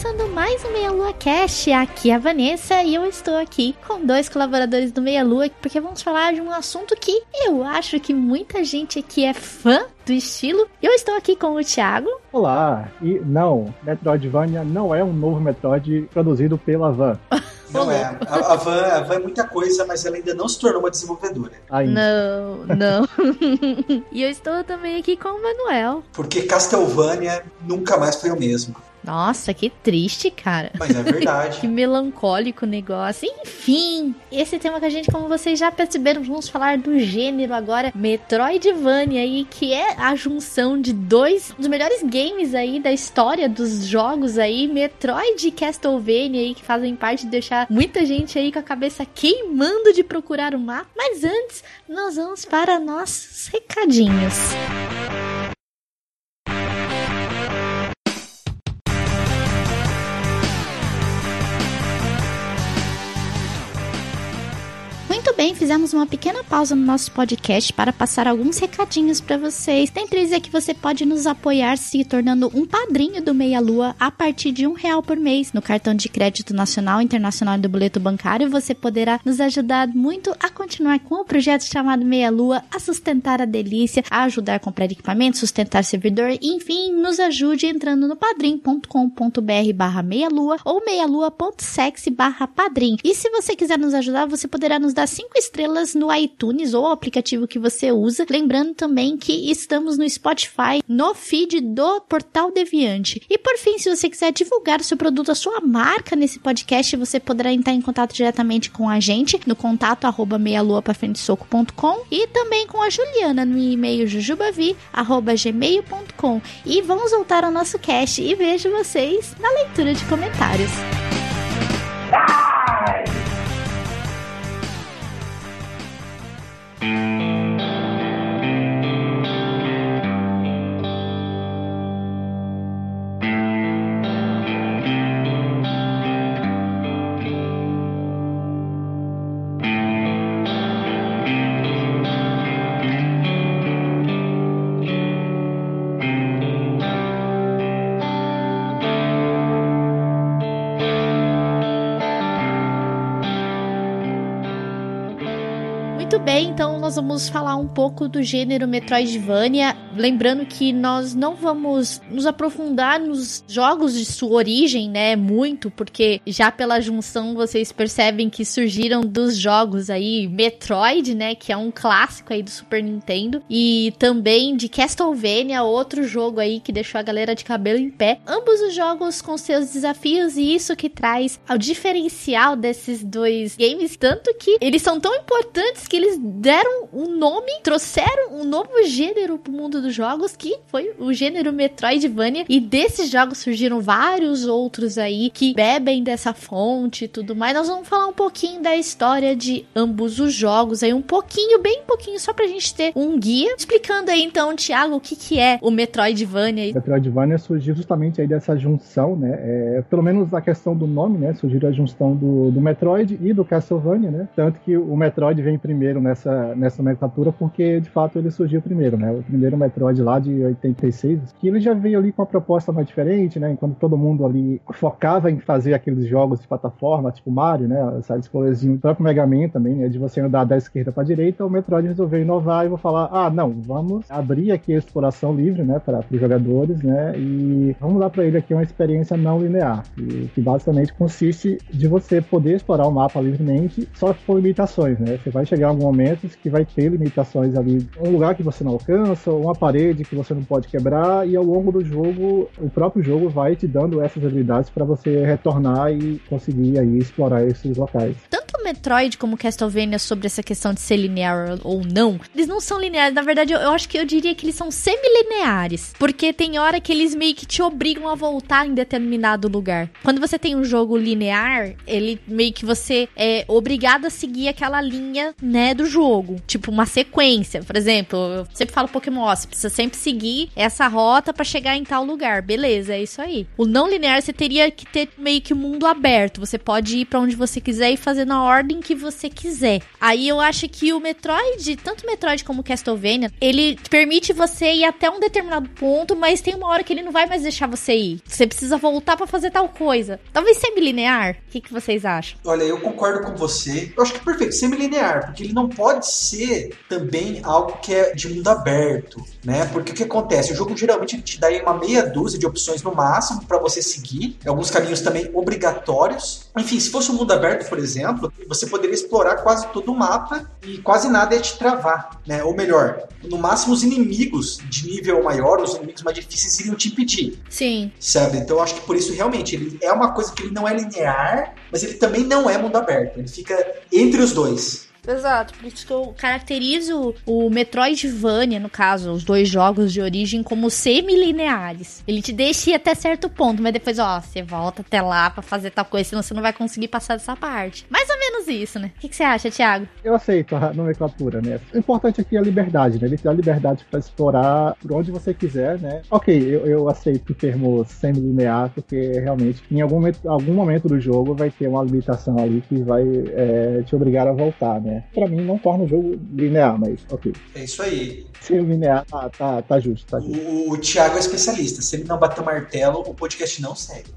Começando mais um Meia Lua Cast. Aqui é a Vanessa e eu estou aqui com dois colaboradores do Meia Lua porque vamos falar de um assunto que eu acho que muita gente aqui é fã do estilo. Eu estou aqui com o Thiago. Olá! E não, Metroidvania não é um novo Metroid produzido pela Van. Não é. A, a, Van, a Van é muita coisa, mas ela ainda não se tornou uma desenvolvedora. Ainda. Não, não. e eu estou também aqui com o Manuel. Porque Castlevania nunca mais foi o mesmo. Nossa, que triste, cara. Mas é verdade. que melancólico negócio. Enfim, esse tema que a gente, como vocês já perceberam, vamos falar do gênero agora Metroidvania aí, que é a junção de dois dos melhores games aí da história dos jogos aí, Metroid e Castlevania aí, que fazem parte de deixar muita gente aí com a cabeça queimando de procurar o mapa. Mas antes, nós vamos para nossos recadinhos. Muito bem, fizemos uma pequena pausa no nosso podcast para passar alguns recadinhos para vocês. Tem três dizer que você pode nos apoiar se tornando um padrinho do Meia Lua a partir de um real por mês. No cartão de crédito nacional, internacional e do boleto bancário, você poderá nos ajudar muito a continuar com o projeto chamado Meia Lua, a sustentar a delícia, a ajudar a comprar equipamento, sustentar servidor, enfim, nos ajude entrando no padrim.com.br barra meia lua ou meialua.sexy barra padrim. E se você quiser nos ajudar, você poderá nos dar cinco estrelas no iTunes ou aplicativo que você usa. Lembrando também que estamos no Spotify, no feed do Portal Deviante. E por fim, se você quiser divulgar o seu produto, a sua marca nesse podcast, você poderá entrar em contato diretamente com a gente no contato arroba meialuapafrentesoco.com e também com a Juliana no e-mail jujubavi arroba gmail.com. E vamos voltar ao nosso cast e vejo vocês na leitura de comentários. Muito nós vamos falar um pouco do gênero Metroidvania. Lembrando que nós não vamos nos aprofundar nos jogos de sua origem, né? Muito, porque já pela junção vocês percebem que surgiram dos jogos aí Metroid, né? Que é um clássico aí do Super Nintendo. E também de Castlevania, outro jogo aí que deixou a galera de cabelo em pé. Ambos os jogos com seus desafios e isso que traz ao diferencial desses dois games. Tanto que eles são tão importantes que eles deram um nome, trouxeram um novo gênero pro mundo dos jogos, que foi o gênero Metroidvania. E desses jogos surgiram vários outros aí que bebem dessa fonte e tudo mais. Nós vamos falar um pouquinho da história de ambos os jogos aí, um pouquinho, bem pouquinho, só pra gente ter um guia. Explicando aí então, Thiago, o que que é o Metroidvania. Metroidvania surgiu justamente aí dessa junção, né? É, pelo menos a questão do nome, né? Surgiu a junção do, do Metroid e do Castlevania, né? Tanto que o Metroid vem primeiro nessa, nessa nomenclatura porque de fato ele surgiu primeiro, né? O primeiro Metroid lá de 86, que ele já veio ali com uma proposta mais diferente, né? Enquanto todo mundo ali focava em fazer aqueles jogos de plataforma, tipo Mario, né? Side scrollerzinho, o próprio Mega Man também, né? De você andar da esquerda para direita, o Metroid resolveu inovar e vou falar: ah, não, vamos abrir aqui a exploração livre, né? Para os jogadores, né? E vamos dar para ele aqui uma experiência não linear, que, que basicamente consiste de você poder explorar o mapa livremente, só com limitações, né? Você vai chegar a algum momentos que vai ter limitações ali, um lugar que você não alcança, uma parede que você não pode quebrar, e ao longo do jogo, o próprio jogo vai te dando essas habilidades para você retornar e conseguir aí explorar esses locais. Tanto Metroid como Castlevania sobre essa questão de ser linear ou não, eles não são lineares. Na verdade, eu, eu acho que eu diria que eles são semi-lineares. Porque tem hora que eles meio que te obrigam a voltar em determinado lugar. Quando você tem um jogo linear, ele meio que você é obrigado a seguir aquela linha, né, do jogo. Tipo, uma sequência. Por exemplo, eu sempre falo Pokémon, ó, você precisa sempre seguir essa rota para chegar em tal lugar. Beleza, é isso aí. O não linear, você teria que ter meio que o mundo aberto. Você pode ir para onde você quiser e fazer na ordem que você quiser. Aí eu acho que o Metroid, tanto Metroid como Castlevania, ele permite você ir até um determinado ponto, mas tem uma hora que ele não vai mais deixar você ir. Você precisa voltar para fazer tal coisa. Talvez semi-linear. O que, que vocês acham? Olha, eu concordo com você. Eu acho que é perfeito, semi-linear, porque ele não pode ser também algo que é de mundo aberto, né? Porque o que acontece? O jogo geralmente te dá uma meia dúzia de opções no máximo para você seguir, alguns caminhos também obrigatórios. Enfim, se fosse um mundo aberto, por exemplo, você poderia explorar quase todo o mapa e quase nada ia te travar, né? Ou melhor, no máximo os inimigos de nível maior, os inimigos mais difíceis iriam te impedir. Sim. Sabe? Então eu acho que por isso realmente ele é uma coisa que ele não é linear, mas ele também não é mundo aberto. Ele fica entre os dois. Exato, por isso que eu caracterizo o Metroidvania, no caso, os dois jogos de origem, como semi-lineares. Ele te deixa ir até certo ponto, mas depois, ó, você volta até lá para fazer tal coisa, senão você não vai conseguir passar dessa parte. Mais ou menos isso, né? O que, que você acha, Thiago? Eu aceito a nomenclatura, né? O importante aqui é a liberdade, né? Ele te dá liberdade para explorar por onde você quiser, né? Ok, eu, eu aceito o termo semi-linear, porque realmente, em algum momento, algum momento do jogo, vai ter uma limitação ali que vai é, te obrigar a voltar, né? Pra mim não torna o jogo linear, mas ok. É isso aí. Ser linear tá, tá, tá justo, tá justo. O, o Thiago é especialista. Se ele não bater o martelo, o podcast não segue.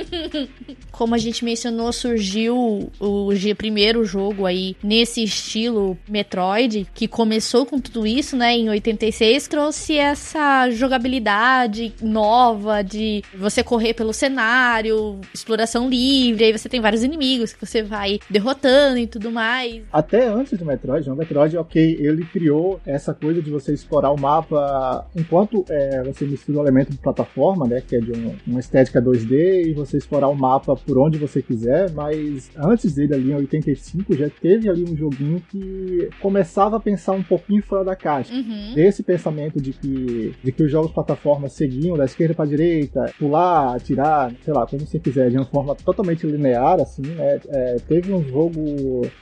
Como a gente mencionou, surgiu o primeiro jogo aí nesse estilo Metroid, que começou com tudo isso, né? Em 86, trouxe essa jogabilidade nova de você correr pelo cenário, exploração livre, aí você tem vários inimigos que você vai derrotando e tudo mais. Até antes do Metroid, o Metroid, ok, ele criou essa coisa de você explorar o mapa enquanto é, você mistura o elemento de plataforma, né, que é de um, uma estética 2D, e você explorar o mapa por onde você quiser, mas antes dele ali em 85 já teve ali um joguinho que começava a pensar um pouquinho fora da caixa. Uhum. Desse pensamento de que, de que os jogos de plataforma seguiam da esquerda para direita, pular, atirar, sei lá, como você quiser, de uma forma totalmente linear, assim, né? É, teve um jogo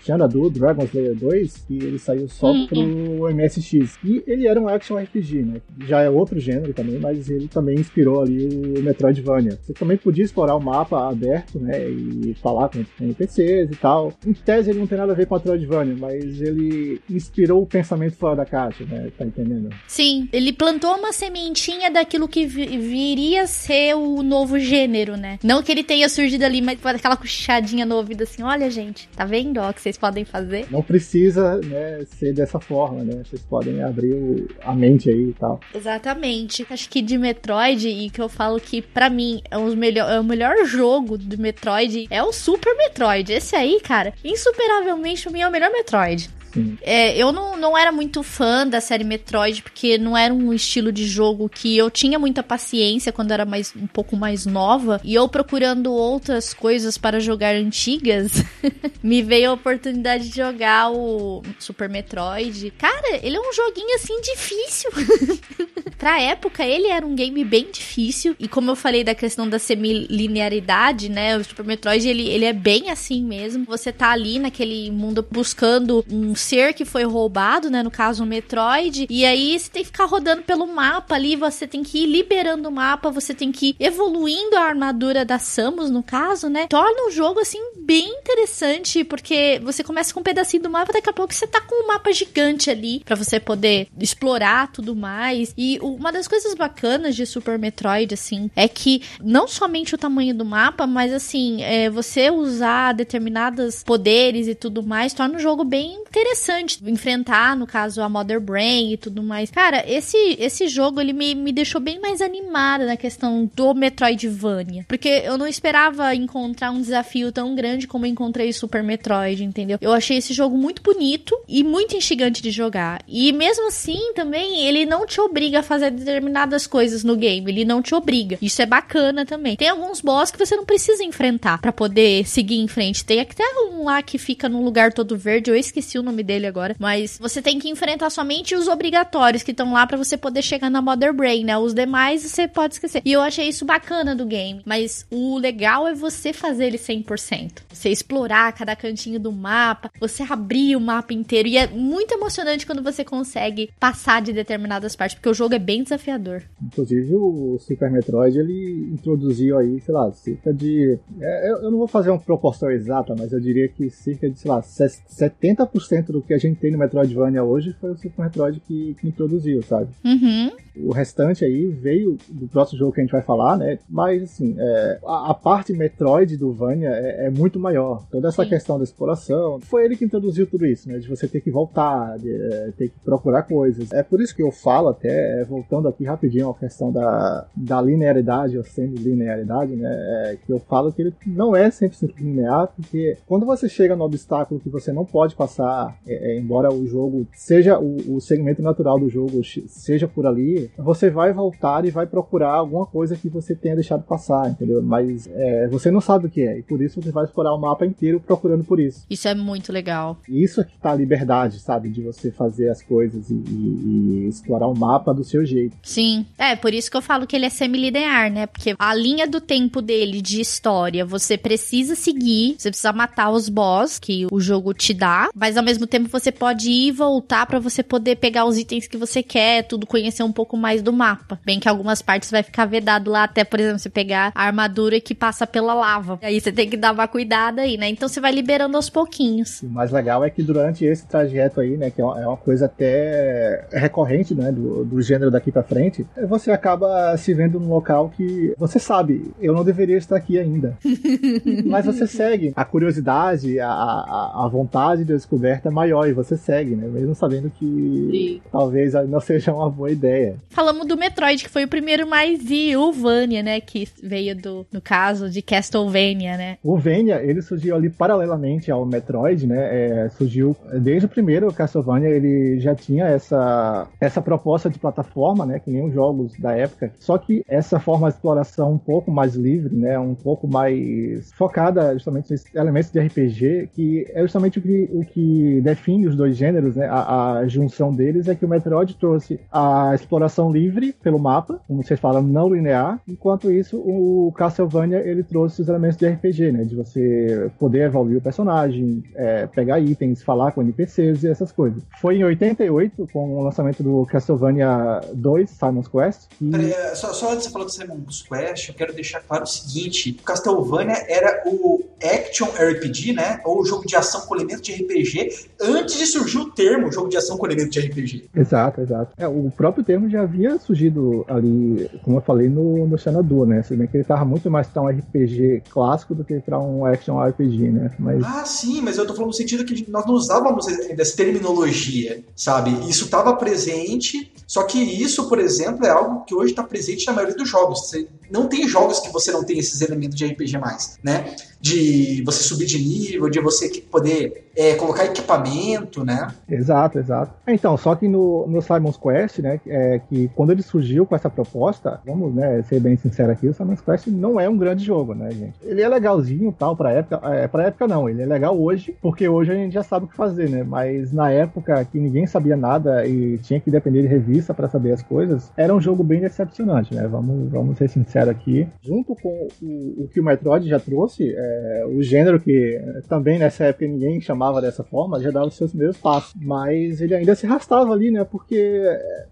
Xanadu, Dragon Slayer 2, que ele saiu só Uhum. pro MSX. E ele era um action RPG, né? Já é outro gênero também, mas ele também inspirou ali o Metroidvania. Você também podia explorar o mapa aberto, né? E falar com NPCs e tal. Em tese ele não tem nada a ver com a Metroidvania, mas ele inspirou o pensamento fora da caixa, né? Tá entendendo? Sim, ele plantou uma sementinha daquilo que vi- viria a ser o novo gênero, né? Não que ele tenha surgido ali, mas aquela cochichadinha no ouvido assim: olha, gente, tá vendo ó, que vocês podem fazer? Não precisa né, ser dessa forma, né? Vocês podem abrir o- a mente aí e tal. Exatamente. Acho que de Metroid, e que eu falo que pra mim é, os melhor, é o melhor jogo do Metroid, é o Super Metroid. Esse aí, cara, insuperavelmente pra mim é o melhor Metroid. É, eu não, não era muito fã da série Metroid, porque não era um estilo de jogo que eu tinha muita paciência quando era mais, um pouco mais nova. E eu procurando outras coisas para jogar antigas, me veio a oportunidade de jogar o Super Metroid. Cara, ele é um joguinho assim difícil. pra época, ele era um game bem difícil. E como eu falei da questão da semilinearidade, né? O Super Metroid, ele, ele é bem assim mesmo. Você tá ali naquele mundo buscando um ser que foi roubado, né? No caso, o Metroid. E aí você tem que ficar rodando pelo mapa ali. Você tem que ir liberando o mapa. Você tem que ir evoluindo a armadura da Samus, no caso, né? Torna o jogo, assim, bem interessante. Porque você começa com um pedacinho do mapa. Daqui a pouco você tá com um mapa gigante ali. Pra você poder explorar tudo mais. E uma das coisas bacanas de Super Metroid, assim, é que não somente o tamanho do mapa, mas assim, é, você usar determinados poderes e tudo mais torna o jogo bem interessante. Enfrentar, no caso, a Mother Brain e tudo mais. Cara, esse, esse jogo, ele me, me deixou bem mais animada na questão do Metroidvania. Porque eu não esperava encontrar um desafio tão grande como eu encontrei Super Metroid, entendeu? Eu achei esse jogo muito bonito e muito instigante de jogar. E mesmo assim, também, ele não te obriga a fazer determinadas coisas no game. Ele não te obriga. Isso é bacana também. Tem alguns boss que você não precisa enfrentar para poder seguir em frente. Tem até um lá que fica num lugar todo verde. Eu esqueci o nome dele agora. Mas você tem que enfrentar somente os obrigatórios que estão lá para você poder chegar na Mother Brain, né? Os demais você pode esquecer. E eu achei isso bacana do game. Mas o legal é você fazer ele 100%. Você explorar cada cantinho do mapa, você abrir o mapa inteiro. E é muito emocionante quando você consegue passar de determinadas partes, porque o jogo é bem desafiador. Inclusive, o Super Metroid, ele introduziu aí, sei lá, cerca de... É, eu não vou fazer uma proporção exata, mas eu diria que cerca de, sei lá, 70% do que a gente tem no Metroidvania hoje foi o Super Metroid que, que introduziu, sabe? Uhum. O restante aí veio do próximo jogo que a gente vai falar, né? Mas, assim, é, a, a, parte Metroid do Vania é, é muito maior. Toda essa Sim. questão da exploração. Foi ele que introduziu tudo isso, né? De você ter que voltar, de, é, ter que procurar coisas. É por isso que eu falo, até, é, voltando aqui rapidinho, a questão da, da linearidade ou semi-linearidade, né? É, que eu falo que ele não é 100% linear, porque quando você chega no obstáculo que você não pode passar, é, é, embora o jogo seja o, o segmento natural do jogo, seja por ali, você vai voltar e vai procurar alguma coisa que você tenha deixado passar, entendeu? Mas é, você não sabe o que é, e por isso você vai explorar o mapa inteiro procurando por isso. Isso é muito legal. Isso é que tá a liberdade, sabe? De você fazer as coisas e, e, e explorar o mapa do seu jeito. Sim, é por isso que eu falo que ele é semi-linear, né? Porque a linha do tempo dele de história você precisa seguir, você precisa matar os boss que o jogo te dá, mas ao mesmo tempo você pode ir e voltar para você poder pegar os itens que você quer, tudo conhecer um pouco mais do mapa. Bem que algumas partes vai ficar vedado lá, até, por exemplo, você pegar a armadura que passa pela lava. Aí você tem que dar uma cuidada aí, né? Então você vai liberando aos pouquinhos. O mais legal é que durante esse trajeto aí, né, que é uma é coisa até recorrente, né, do, do gênero daqui para frente, você acaba se vendo num local que você sabe, eu não deveria estar aqui ainda. Mas você segue. A curiosidade, a, a, a vontade de descoberta é maior e você segue, né? Mesmo sabendo que Sim. talvez não seja uma boa ideia. Falamos do Metroid, que foi o primeiro mais e o Vania, né? Que veio do, no caso, de Castlevania, né? O Vania, ele surgiu ali paralelamente ao Metroid, né? É, surgiu desde o primeiro Castlevania, ele já tinha essa, essa proposta de plataforma, né? Que nem os jogos da época. Só que essa forma de exploração um pouco mais livre, né? Um pouco mais focada justamente nesses elementos de RPG, que é justamente o que, o que define os dois gêneros, né? A, a junção deles é que o Metroid trouxe a exploração livre pelo mapa, como vocês falam, não linear. Enquanto isso, o Castlevania ele trouxe os elementos de RPG, né? De você poder evoluir o personagem, é, pegar itens, falar com NPCs e essas coisas. Foi em 88, com o lançamento do Castlevania 2, Simon's Quest. E... É, só, só antes de você falar do Simon's Quest, eu quero deixar claro o seguinte: Castlevania era o action RPG, né? Ou jogo de ação com elementos de RPG, antes de surgir o termo jogo de ação com elementos de RPG. Exato, exato. É, o próprio termo já havia surgido ali, como eu falei, no, no Senador, né? Se bem que ele tava muito mais pra um RPG clássico do que pra um action RPG, né? Mas... Ah, sim, mas eu tô falando no sentido que nós não usávamos dessa terminologia, sabe? Isso estava presente, só que isso, por exemplo, é algo que hoje está presente na maioria dos jogos. Você não tem jogos que você não tem esses elementos de RPG mais, né? De você subir de nível, de você poder é, colocar equipamento, né? Exato, exato. Então, só que no, no Simon's Quest, né, é, que quando ele surgiu com essa proposta, vamos né, ser bem sincero aqui, o Simon's Quest não é um grande jogo, né, gente? Ele é legalzinho tal pra época, é, pra época não, ele é legal hoje, porque hoje a gente já sabe o que fazer, né? Mas na época que ninguém sabia nada e tinha que depender de revista para saber as coisas, era um jogo bem decepcionante, né? Vamos, vamos ser sinceros aqui, junto com o, o que o Metroid já trouxe, é, o gênero que também nessa época ninguém chamava dessa forma, já dava os seus primeiros passos. Mas ele ainda se arrastava ali, né? Porque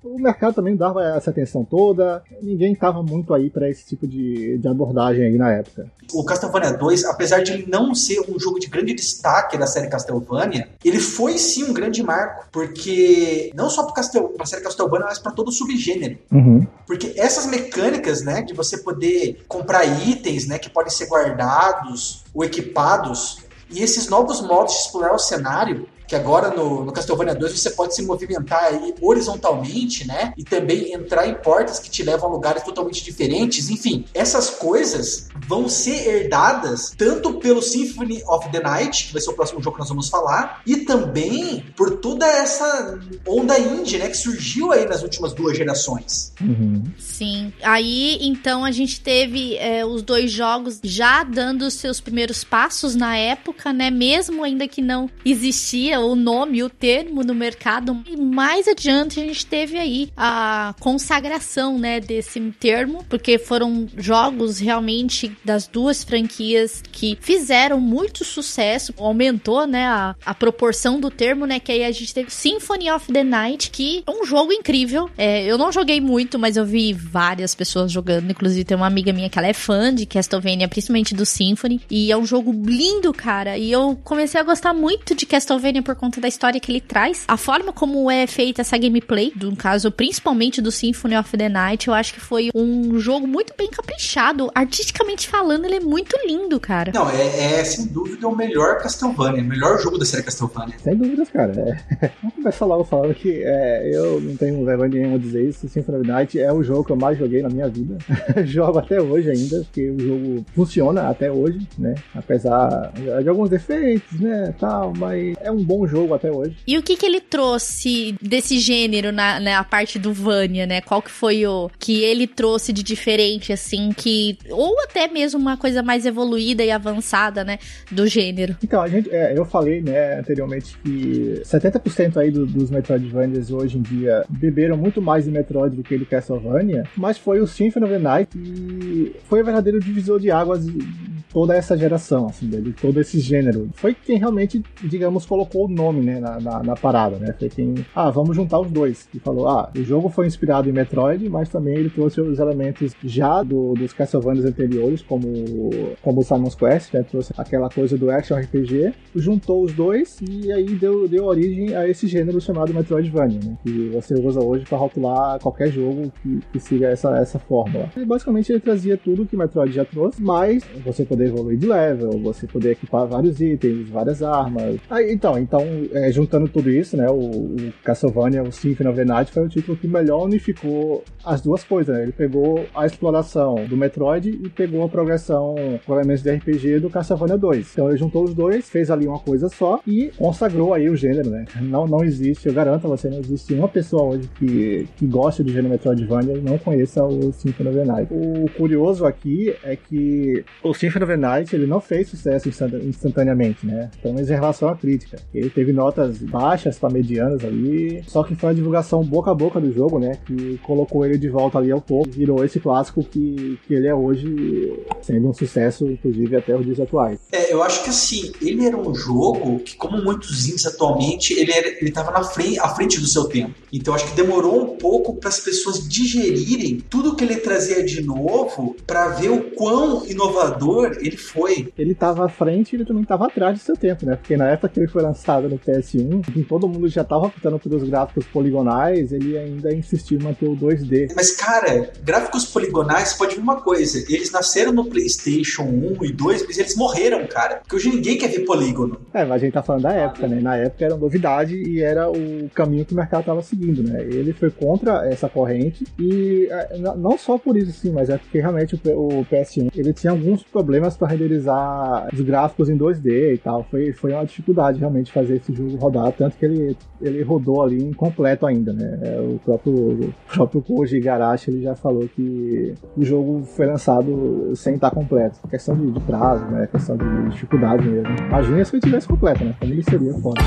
o mercado também dava essa atenção toda, ninguém estava muito aí para esse tipo de, de abordagem aí na época. O Castlevania 2, apesar de ele não ser um jogo de grande destaque da série Castlevania, ele foi sim um grande marco, porque não só para a série Castlevania, mas para todo o subgênero. Uhum. Porque essas mecânicas, né, de você poder comprar itens, né, que podem ser guardados ou equipados, e esses novos modos de explorar o cenário que agora no, no Castlevania 2 você pode se movimentar aí horizontalmente, né? E também entrar em portas que te levam a lugares totalmente diferentes. Enfim, essas coisas vão ser herdadas tanto pelo Symphony of the Night, que vai ser o próximo jogo que nós vamos falar, e também por toda essa onda indie, né, que surgiu aí nas últimas duas gerações. Uhum. Sim. Aí, então, a gente teve é, os dois jogos já dando os seus primeiros passos na época, né? Mesmo ainda que não existia o nome, o termo no mercado. E mais adiante a gente teve aí a consagração, né, desse termo, porque foram jogos realmente das duas franquias que fizeram muito sucesso, aumentou, né, a, a proporção do termo, né, que aí a gente teve Symphony of the Night, que é um jogo incrível. É, eu não joguei muito, mas eu vi várias pessoas jogando, inclusive tem uma amiga minha que ela é fã de Castlevania, principalmente do Symphony, e é um jogo lindo, cara, e eu comecei a gostar muito de Castlevania por conta da história que ele traz, a forma como é feita essa gameplay, no caso, principalmente do Symphony of the Night, eu acho que foi um jogo muito bem caprichado, artisticamente falando, ele é muito lindo, cara. Não, é, é sem dúvida o melhor Castlevania, o melhor jogo da série Castlevania. Sem dúvidas, cara. É. Vamos começar logo falando que é, eu não tenho vergonha nenhuma dizer isso, Symphony of the Night é o jogo que eu mais joguei na minha vida. Jogo até hoje ainda, porque o jogo funciona até hoje, né? Apesar de alguns defeitos, né, tal, mas é um bom jogo até hoje. E o que que ele trouxe desse gênero na, na parte do Vania, né? Qual que foi o que ele trouxe de diferente, assim, que... Ou até mesmo uma coisa mais evoluída e avançada, né, do gênero. Então, a gente, é, eu falei, né, anteriormente que 70% aí do, dos Metroidvanias hoje em dia beberam muito mais de Metroid do que de Castlevania, mas foi o Symphony of the Night que foi o verdadeiro divisor de águas de toda essa geração, assim, de todo esse gênero. Foi quem realmente, digamos, colocou o nome, né, na, na, na, parada, né? Foi quem, ah, vamos juntar os dois. E falou, ah, o jogo foi inspirado em Metroid, mas também ele trouxe os elementos já do, dos Castlevania anteriores, como, como o Simon's Quest, né? Trouxe aquela coisa do action RPG, juntou os dois e aí deu, deu origem a esse gênero chamado Metroidvania, né? Que você usa hoje para rotular qualquer jogo que, que siga essa, essa fórmula. E basicamente ele trazia tudo que Metroid já trouxe, mas você poder evoluir de level, você poder equipar vários itens, várias armas. Ah, então, então é, juntando tudo isso, né? O, o Castlevania, o Symphony of the Night foi o título que melhor unificou as duas coisas, né? Ele pegou a exploração do Metroid e pegou a progressão com elementos de RPG do Castlevania 2. Então ele juntou os dois, fez ali uma coisa só e consagrou aí o gênero, né? Não, não existe, eu garanto a você, não existe uma pessoa hoje que, que goste do gênero Metroidvania e não conheça o Symphony of the Night. O curioso aqui é que o Symphony of the Night ele não fez sucesso instantaneamente, né? Pelo menos em relação à crítica. Ele teve notas baixas para medianas ali, só que foi a divulgação boca a boca do jogo, né? Que colocou ele de volta ali ao topo, virou esse clássico que, que ele é hoje, sendo um sucesso, inclusive até os dias atuais. É, eu acho que assim, ele era um jogo que, como muitos indies atualmente, ele, era, ele tava na frente, à frente do seu tempo. Então acho que demorou um pouco para as pessoas digerirem tudo que ele trazia de novo para ver o quão inovador ele foi. Ele estava à frente e ele também estava atrás do seu tempo, né? Porque na época que ele foi lançado no PS1, todo mundo já estava optando pelos gráficos poligonais, ele ainda insistiu em manter o 2D. Mas, cara, gráficos poligonais, pode ver uma coisa, eles nasceram no PlayStation 1 e 2, mas eles morreram, cara. Porque hoje ninguém quer ver polígono. É, mas a gente tá falando da época, né? Na época era novidade e era o caminho que o mercado estava seguindo, né? Ele foi contra essa corrente e é, não só por isso, sim, mas é porque realmente o PS1 ele tinha alguns problemas para renderizar os gráficos em 2D e tal. Foi, foi uma dificuldade realmente fazer esse jogo rodar, tanto que ele, ele rodou ali incompleto ainda, né? É, o próprio, o próprio Koji Igarashi ele já falou que o jogo foi lançado sem estar completo. Questão de, de prazo, né? Questão de dificuldade mesmo. Imagina se ele tivesse completo, né? Como ele seria foda.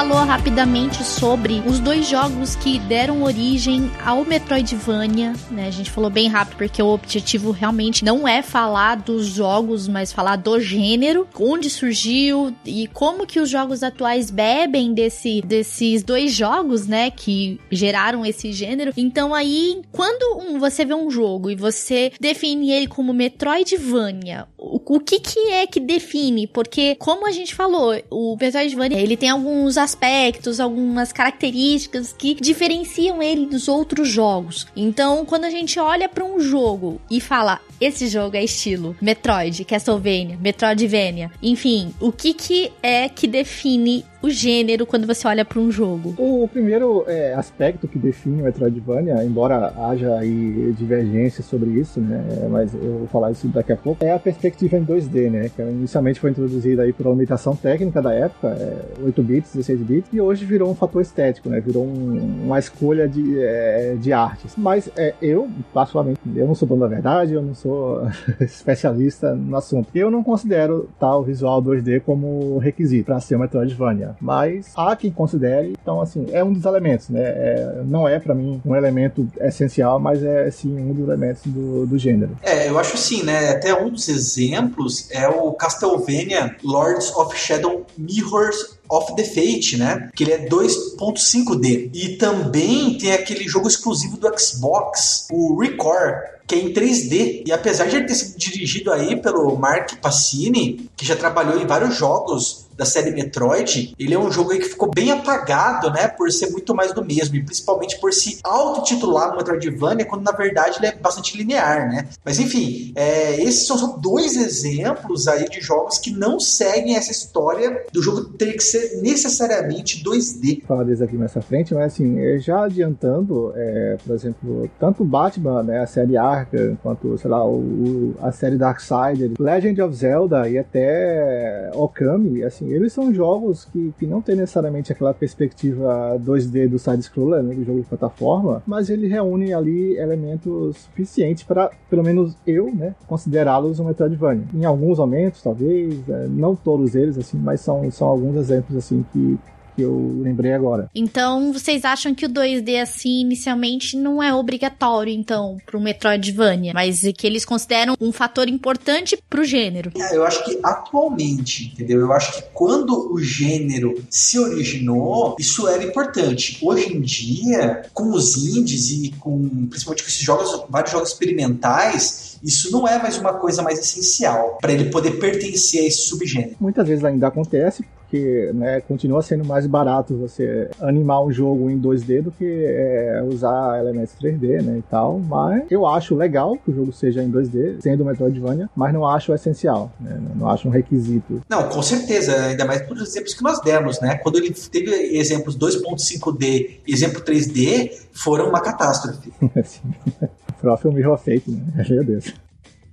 Falou rapidamente sobre os dois jogos que deram origem ao Metroidvania, né? A gente falou bem rápido porque o objetivo realmente não é falar dos jogos, mas falar do gênero, onde surgiu e como que os jogos atuais bebem desse, desses dois jogos, né, que geraram esse gênero. Então aí, quando um, você vê um jogo e você define ele como Metroidvania, o, o que que é que define? Porque como a gente falou, o Metroidvania, ele tem alguns aspectos, algumas características que diferenciam ele dos outros jogos. Então, quando a gente olha para um jogo e fala, esse jogo é estilo Metroid, Castlevania, Metroidvania, enfim, o que que é que define o gênero quando você olha para um jogo? O primeiro é, aspecto que define o Metroidvania, embora haja aí divergência sobre isso, né? Mas eu vou falar isso daqui a pouco, é a perspectiva em 2D, né? Que inicialmente foi introduzida aí por uma limitação técnica da época, é, 8 bits, 16 bits, e hoje virou um fator estético, né? Virou um, uma escolha de, é, de artes. Mas é, eu, particularmente, eu não sou dono da verdade, eu não sou especialista no assunto. Eu não considero tal visual 2D como requisito para ser um Metroidvania mas há quem considere. Então, assim, é um dos elementos, né? É, não é para mim um elemento essencial, mas é sim um dos elementos do, do gênero. É, eu acho assim, né? Até um dos exemplos é o Castlevania Lords of Shadow Mirrors of the Fate, né? Que ele é 2.5D. E também tem aquele jogo exclusivo do Xbox, o Record, que é em 3D. E apesar de ele ter sido dirigido aí pelo Mark Passini, que já trabalhou em vários jogos da série Metroid, ele é um jogo que ficou bem apagado, né? Por ser muito mais do mesmo, e principalmente por se autotitular Metroidvania, quando na verdade ele é bastante linear, né? Mas enfim, é, esses são só dois exemplos aí de jogos que não seguem essa história do jogo ter que ser necessariamente 2D. Falar deles aqui mais frente, mas assim, já adiantando, é, por exemplo, tanto Batman, né, a série Arkham, quanto, sei lá, o, a série Darksider, Legend of Zelda e até Okami, assim, eles são jogos que, que não tem necessariamente aquela perspectiva 2D do side-scroller, né, do jogo de plataforma, mas ele reúne ali elementos suficientes para, pelo menos eu, né, considerá-los um Metroidvania. Em alguns momentos, talvez, é, não todos eles, assim, mas são, são alguns exemplos, assim, que que eu lembrei agora. Então, vocês acham que o 2D, assim, inicialmente não é obrigatório, então, pro Metroidvania, mas que eles consideram um fator importante pro gênero? É, eu acho que atualmente, entendeu? Eu acho que quando o gênero se originou, isso era importante. Hoje em dia, com os indies e com, principalmente com esses jogos, vários jogos experimentais, isso não é mais uma coisa mais essencial para ele poder pertencer a esse subgênero. Muitas vezes ainda acontece, porque né, continua sendo mais barato você animar um jogo em 2D do que é, usar elementos 3D né, e tal. Mas eu acho legal que o jogo seja em 2D, sendo Metroidvania, mas não acho essencial, né, não acho um requisito. Não, com certeza, ainda mais por exemplos que nós demos, né? Quando ele teve exemplos 2.5D e exemplo 3D, foram uma catástrofe. Prof. é um mirror fake, né? Meu Deus.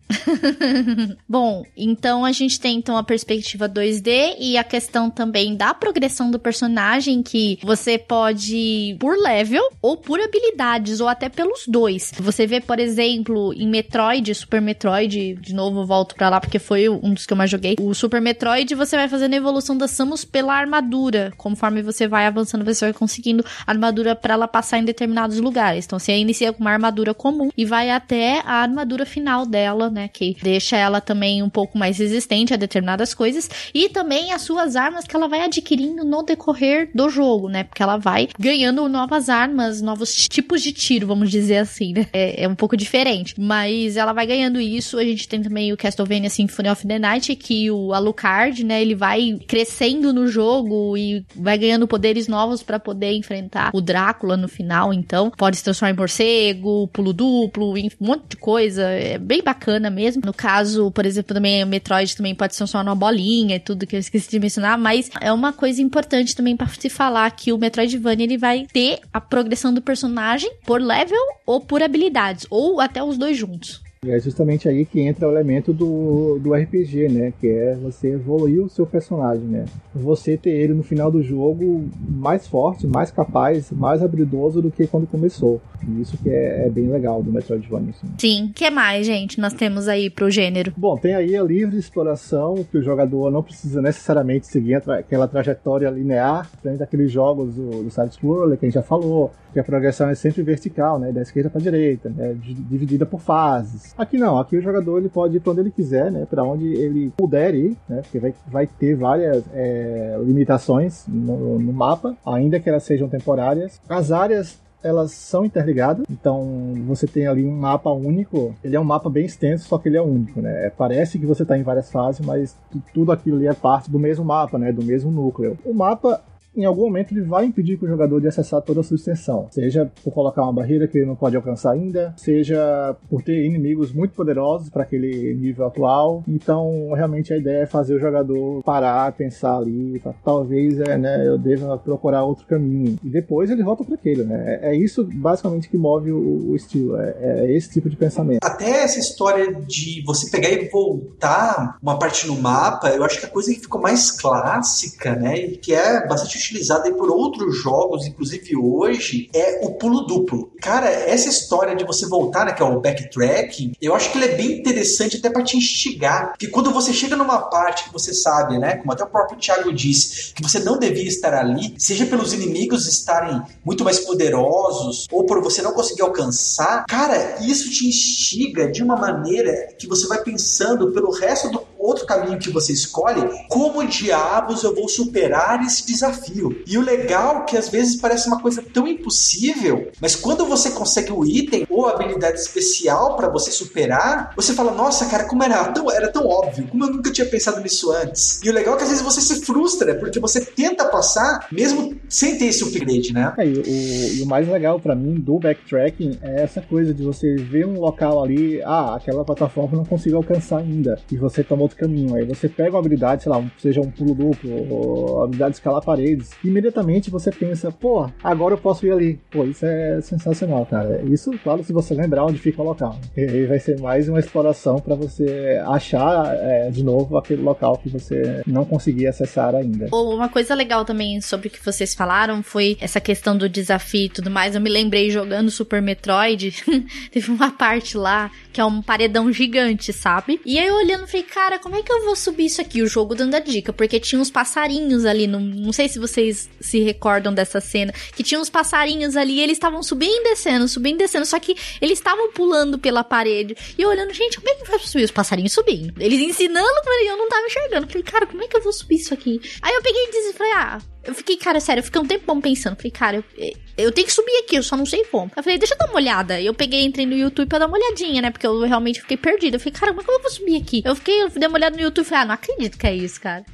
Bom, então a gente tem então a perspectiva 2D e a questão também da progressão do personagem que você pode por level ou por habilidades ou até pelos dois. Você vê, por exemplo, em Metroid, Super Metroid, de novo volto para lá porque foi um dos que eu mais joguei. O Super Metroid você vai fazendo a evolução da Samus pela armadura. Conforme você vai avançando, você vai conseguindo armadura para ela passar em determinados lugares. Então você inicia com uma armadura comum e vai até a armadura final dela, né, que deixa ela também um pouco mais resistente a determinadas coisas e também as suas armas que ela vai adquirindo no decorrer do jogo, né? Porque ela vai ganhando novas armas, novos tipos de tiro, vamos dizer assim, né? É, é um pouco diferente, mas ela vai ganhando isso. A gente tem também o Castlevania Symphony of the Night, que o Alucard, né, ele vai crescendo no jogo e vai ganhando poderes novos para poder enfrentar o Drácula no final, então pode se transformar em morcego, pulo duplo, um monte de coisa, é bem bacana mesmo. No caso, por exemplo, também o Metroid também pode ser só uma bolinha e tudo que eu esqueci de mencionar, mas é uma coisa importante também para se falar que o Metroidvania ele vai ter a progressão do personagem por level ou por habilidades, ou até os dois juntos. E é justamente aí que entra o elemento do, do RPG, né? Que é você evoluir o seu personagem, né? Você ter ele no final do jogo mais forte, mais capaz, mais habilidoso do que quando começou. E isso que é, é bem legal do Metroidvania. Assim. Sim. que mais, gente, nós temos aí pro gênero? Bom, tem aí a livre exploração, que o jogador não precisa necessariamente seguir aquela trajetória linear, frente daqueles jogos do, do Side-Scroller que a gente já falou, que a progressão é sempre vertical, né? Da esquerda para direita, né? dividida por fases. Aqui não, aqui o jogador ele pode ir para onde ele quiser, né? Para onde ele puder ir, né? Porque vai, vai ter várias é, limitações no, no mapa, ainda que elas sejam temporárias. As áreas elas são interligadas, então você tem ali um mapa único. Ele é um mapa bem extenso, só que ele é único, né? Parece que você está em várias fases, mas tudo aquilo ali é parte do mesmo mapa, né? Do mesmo núcleo. O mapa em algum momento ele vai impedir o jogador de acessar toda a sua extensão. Seja por colocar uma barreira que ele não pode alcançar ainda, seja por ter inimigos muito poderosos para aquele nível atual. Então, realmente a ideia é fazer o jogador parar, pensar ali, talvez é, né, eu deva procurar outro caminho. E depois ele volta para aquele, né? É, é, isso basicamente que move o, o estilo, é, é, esse tipo de pensamento. Até essa história de você pegar e voltar uma parte no mapa, eu acho que a coisa que ficou mais clássica, né, e que é bastante utilizada por outros jogos, inclusive hoje, é o pulo duplo. Cara, essa história de você voltar, né, que é o backtracking, eu acho que ele é bem interessante até para te instigar. Porque quando você chega numa parte que você sabe, né, como até o próprio Thiago disse, que você não devia estar ali, seja pelos inimigos estarem muito mais poderosos ou por você não conseguir alcançar, cara, isso te instiga de uma maneira que você vai pensando pelo resto do outro caminho que você escolhe, como diabos eu vou superar esse desafio? E o legal é que às vezes parece uma coisa tão impossível, mas quando você consegue o item ou habilidade especial para você superar, você fala: Nossa, cara, como era tão, era tão óbvio, como eu nunca tinha pensado nisso antes. E o legal é que às vezes você se frustra, porque você tenta passar mesmo sem ter esse upgrade, né? É, e, o, e o mais legal para mim do backtracking é essa coisa de você ver um local ali, ah, aquela plataforma não consigo alcançar ainda, e você toma outro caminho. Aí você pega uma habilidade, sei lá, seja um pulo duplo ou habilidade de escalar paredes, e imediatamente você pensa, pô, agora eu posso ir ali. Pô, isso é sensacional, cara. Isso, claro, se você lembrar onde fica o local. E aí vai ser mais uma exploração para você achar é, de novo aquele local que você não conseguia acessar ainda. Uma coisa legal também sobre o que vocês falaram foi essa questão do desafio e tudo mais. Eu me lembrei jogando Super Metroid, teve uma parte lá que é um paredão gigante, sabe? E aí eu olhando, falei, cara, como é que eu vou subir isso aqui? O jogo dando a dica, porque tinha uns passarinhos ali, no, não sei se vocês se recordam dessa cena, que tinha uns passarinhos ali e eles estavam subindo e descendo, subindo e descendo, só que eles estavam pulando pela parede. E eu olhando, gente, como é que vai subir? Os passarinhos subindo. Eles ensinando pra mim, eu não tava enxergando. Falei, cara, como é que eu vou subir isso aqui? Aí eu peguei e disse, falei, ah, eu fiquei, cara, sério, eu fiquei um tempão pensando. Falei, cara, eu, eu tenho que subir aqui, eu só não sei como. Eu falei, deixa eu dar uma olhada. Eu peguei, entrei no YouTube pra dar uma olhadinha, né? Porque eu realmente fiquei perdida. Eu falei, cara, como é eu vou subir aqui? Eu fiquei, eu dei uma olhada no YouTube e falei, ah, não acredito que é isso, cara.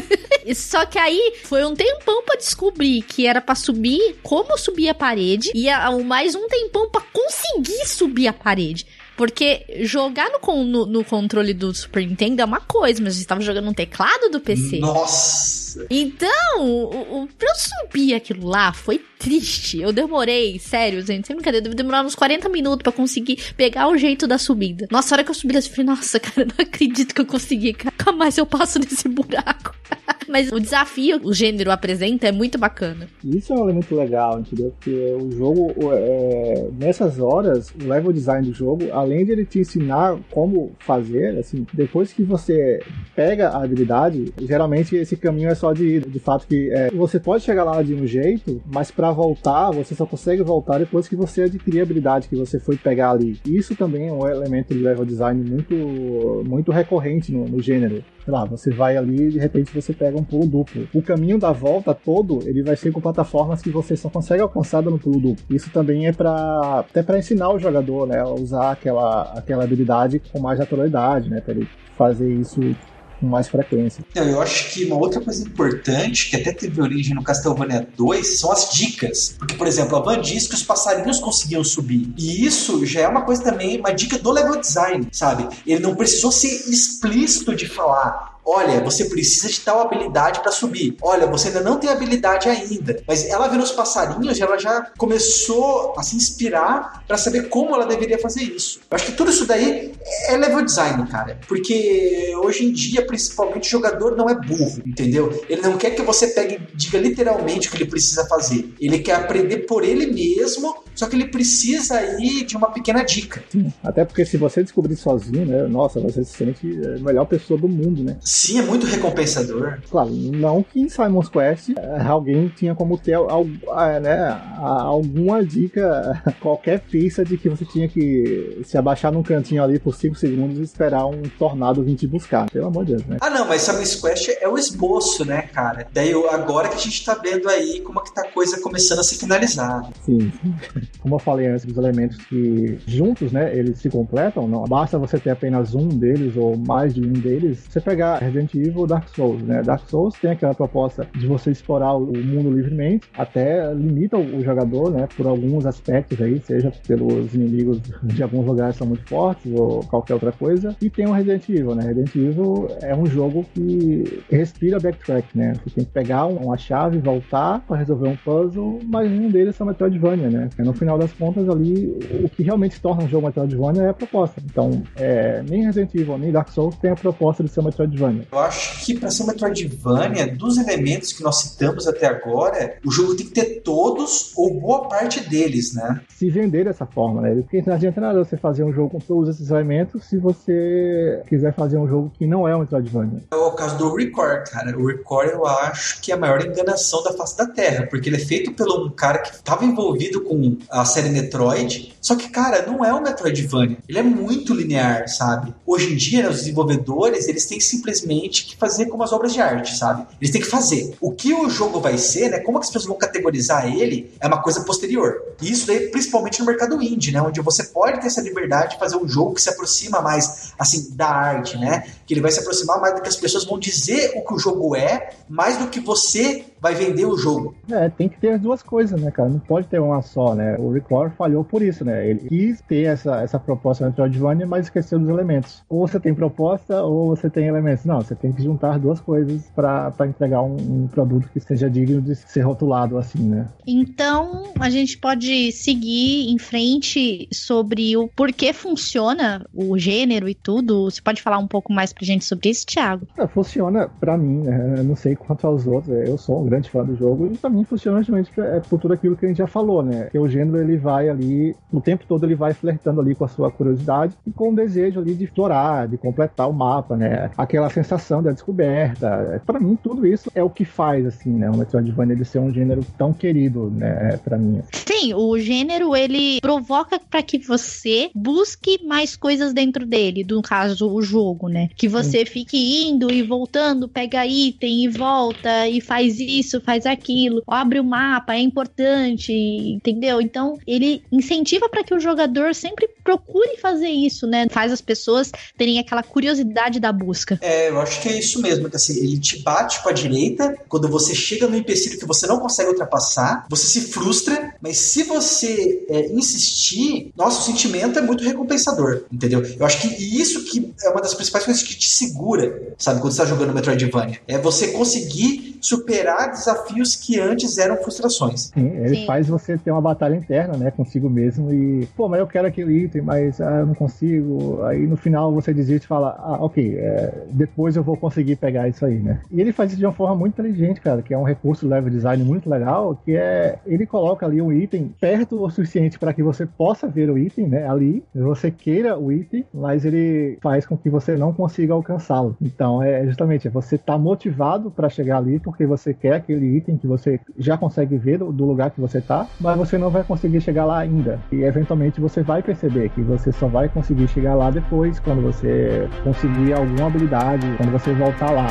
Só que aí foi um tempão para descobrir que era para subir, como subir a parede, e mais um tempão para conseguir subir a parede. Porque jogar no, no, no, controle do Super Nintendo é uma coisa, mas você estava jogando no teclado do PC. Nossa! Então, o, o, pra eu subir aquilo lá foi triste. Eu demorei, sério, gente, sem brincadeira, deve demorar uns 40 minutos para conseguir pegar o jeito da subida. Nossa, a hora que eu subi, eu falei, nossa, cara, não acredito que eu consegui, cara. Nunca mais eu passo nesse buraco. Mas o desafio o gênero apresenta é muito bacana. Isso é um elemento legal, entendeu? Porque o jogo, é, nessas horas, o level design do jogo, além de ele te ensinar como fazer, assim, depois que você pega a habilidade, geralmente esse caminho é só de de fato que é, você pode chegar lá de um jeito, mas para voltar, você só consegue voltar depois que você adquirir a habilidade que você foi pegar ali. Isso também é um elemento de level design muito, muito recorrente no, no gênero. Sei lá, você vai ali e de repente você pega um pulo duplo. O caminho da volta todo, ele vai ser com plataformas que você só consegue alcançar no pulo duplo. Isso também é para até para ensinar o jogador, né, a usar aquela, aquela habilidade com mais naturalidade, né, para ele fazer isso com mais frequência. Não, eu acho que uma outra coisa importante, que até teve origem no Castlevania 2, são as dicas. Porque, por exemplo, a Van diz que os passarinhos conseguiam subir. E isso já é uma coisa também, uma dica do level design, sabe? Ele não precisou ser explícito de falar olha, você precisa de tal habilidade para subir. Olha, você ainda não tem habilidade ainda. Mas ela vendo os passarinhos, ela já começou a se inspirar para saber como ela deveria fazer isso. Eu acho que tudo isso daí é level design, cara. Porque hoje em dia, principalmente, o jogador não é burro, entendeu? Ele não quer que você pegue e diga literalmente o que ele precisa fazer. Ele quer aprender por ele mesmo, só que ele precisa aí de uma pequena dica. Sim, até porque se você descobrir sozinho, né? Nossa, você se sente a melhor pessoa do mundo, né? Sim, é muito recompensador. Claro, não que em Simon's Quest eh, alguém tinha como ter eh, né, alguma dica, qualquer pista de que você tinha que se abaixar num cantinho ali por 5 segundos e esperar um tornado vir te buscar. Pelo amor de Deus, né? Ah, não, mas Simon's Quest é o esboço, né, cara? Daí agora que a gente tá vendo aí como é que tá a coisa começando a ser finalizada. Sim. Como eu falei antes, dos elementos que juntos, né, eles se completam, não basta você ter apenas um deles ou mais de um deles. Você pegar Resident Evil Dark Souls, né? Dark Souls tem aquela proposta de você explorar o mundo livremente, até limita o jogador, né, por alguns aspectos aí, seja pelos inimigos de alguns lugares são muito fortes ou qualquer outra coisa. E tem o Resident Evil, né? Resident Evil é um jogo que respira backtrack, né? Você tem que pegar uma chave, voltar para resolver um puzzle, mas um deles é Metroidvania, né? É no final das contas ali, o que realmente torna um jogo Metroidvania é a proposta. Então, é, nem Resident Evil, nem Dark Souls tem a proposta de ser Metroidvania. Eu acho que para ser Metroidvania, dos elementos que nós citamos até agora, o jogo tem que ter todos ou boa parte deles, né? Se vender dessa forma, né? Porque não adianta nada você fazer um jogo com todos esses elementos se você quiser fazer um jogo que não é um Metroidvania. É o caso do Record, cara. O Record eu acho que é a maior enganação da face da Terra, porque ele é feito por um cara que estava envolvido com a série Metroid, só que, cara, não é um Metroidvania. Ele é muito linear, sabe? Hoje em dia, né, os desenvolvedores, eles têm simplesmente que fazer como as obras de arte, sabe? Eles têm que fazer. O que o jogo vai ser, né? Como as pessoas vão categorizar ele, é uma coisa posterior. E isso daí, principalmente no mercado indie, né? Onde você pode ter essa liberdade de fazer um jogo que se aproxima mais, assim, da arte, né? Que ele vai se aproximar mais do que as pessoas vão dizer o que o jogo é, mais do que você vai vender o jogo. É, tem que ter as duas coisas, né, cara? Não pode ter uma só, né? O Record falhou por isso, né? Ele quis ter essa, essa proposta Metroidvania, mas esqueceu dos elementos. Ou você tem proposta, ou você tem elementos. Não, você tem que juntar duas coisas para entregar um, um, produto que seja digno de ser rotulado assim, né? Então, a gente pode seguir em frente sobre o porquê funciona o gênero e tudo. Você pode falar um pouco mais pra gente sobre isso, Thiago? É, funciona para mim, né? Eu não sei quanto aos outros. Eu sou um grande fã do jogo e pra mim funciona justamente é, por tudo aquilo que a gente já falou, né? Que o gênero ele vai ali, o tempo todo ele vai flertando ali com a sua curiosidade e com o desejo ali de explorar, de completar o mapa, né? Aquela sensação da descoberta. Para mim, tudo isso é o que faz, assim, né? O Metroidvania de ser um gênero tão querido, né? Pra mim. Sim, o gênero ele provoca para que você busque mais coisas dentro dele, no caso, o jogo, né? Que você Sim. fique indo e voltando, pega item e volta e faz isso, faz aquilo, abre o mapa, é importante, entendeu? Então, ele incentiva para que o jogador sempre procure fazer isso, né? Faz as pessoas terem aquela curiosidade da busca. É, eu acho que é isso mesmo, que assim, ele te bate com a direita, quando você chega no empecilho que você não consegue ultrapassar, você se frustra, mas se você é, insistir, nosso sentimento é muito recompensador, entendeu? Eu acho que isso que é uma das principais coisas que te segura, sabe, quando você tá jogando Metroidvania. É você conseguir superar desafios que antes eram frustrações. Sim, ele Sim. faz você ter uma batalha interna, né, consigo mesmo e, pô, mas eu quero aquele item, mas ah, eu não consigo. Aí no final você desiste e fala, ah, ok, é, depois eu vou conseguir pegar isso aí, né? E ele faz isso de uma forma muito inteligente, cara, que é um recurso level design muito legal, que é ele coloca ali um item perto o suficiente para que você possa ver o item, né, ali, você queira o item, mas ele faz com que você não consiga alcançá-lo. Então é justamente é você tá motivado para chegar ali porque você quer aquele item que você já consegue ver do lugar que você tá, mas você não vai conseguir chegar lá ainda. E eventualmente você vai perceber que você só vai conseguir chegar lá depois, quando você conseguir alguma habilidade, quando você voltar lá.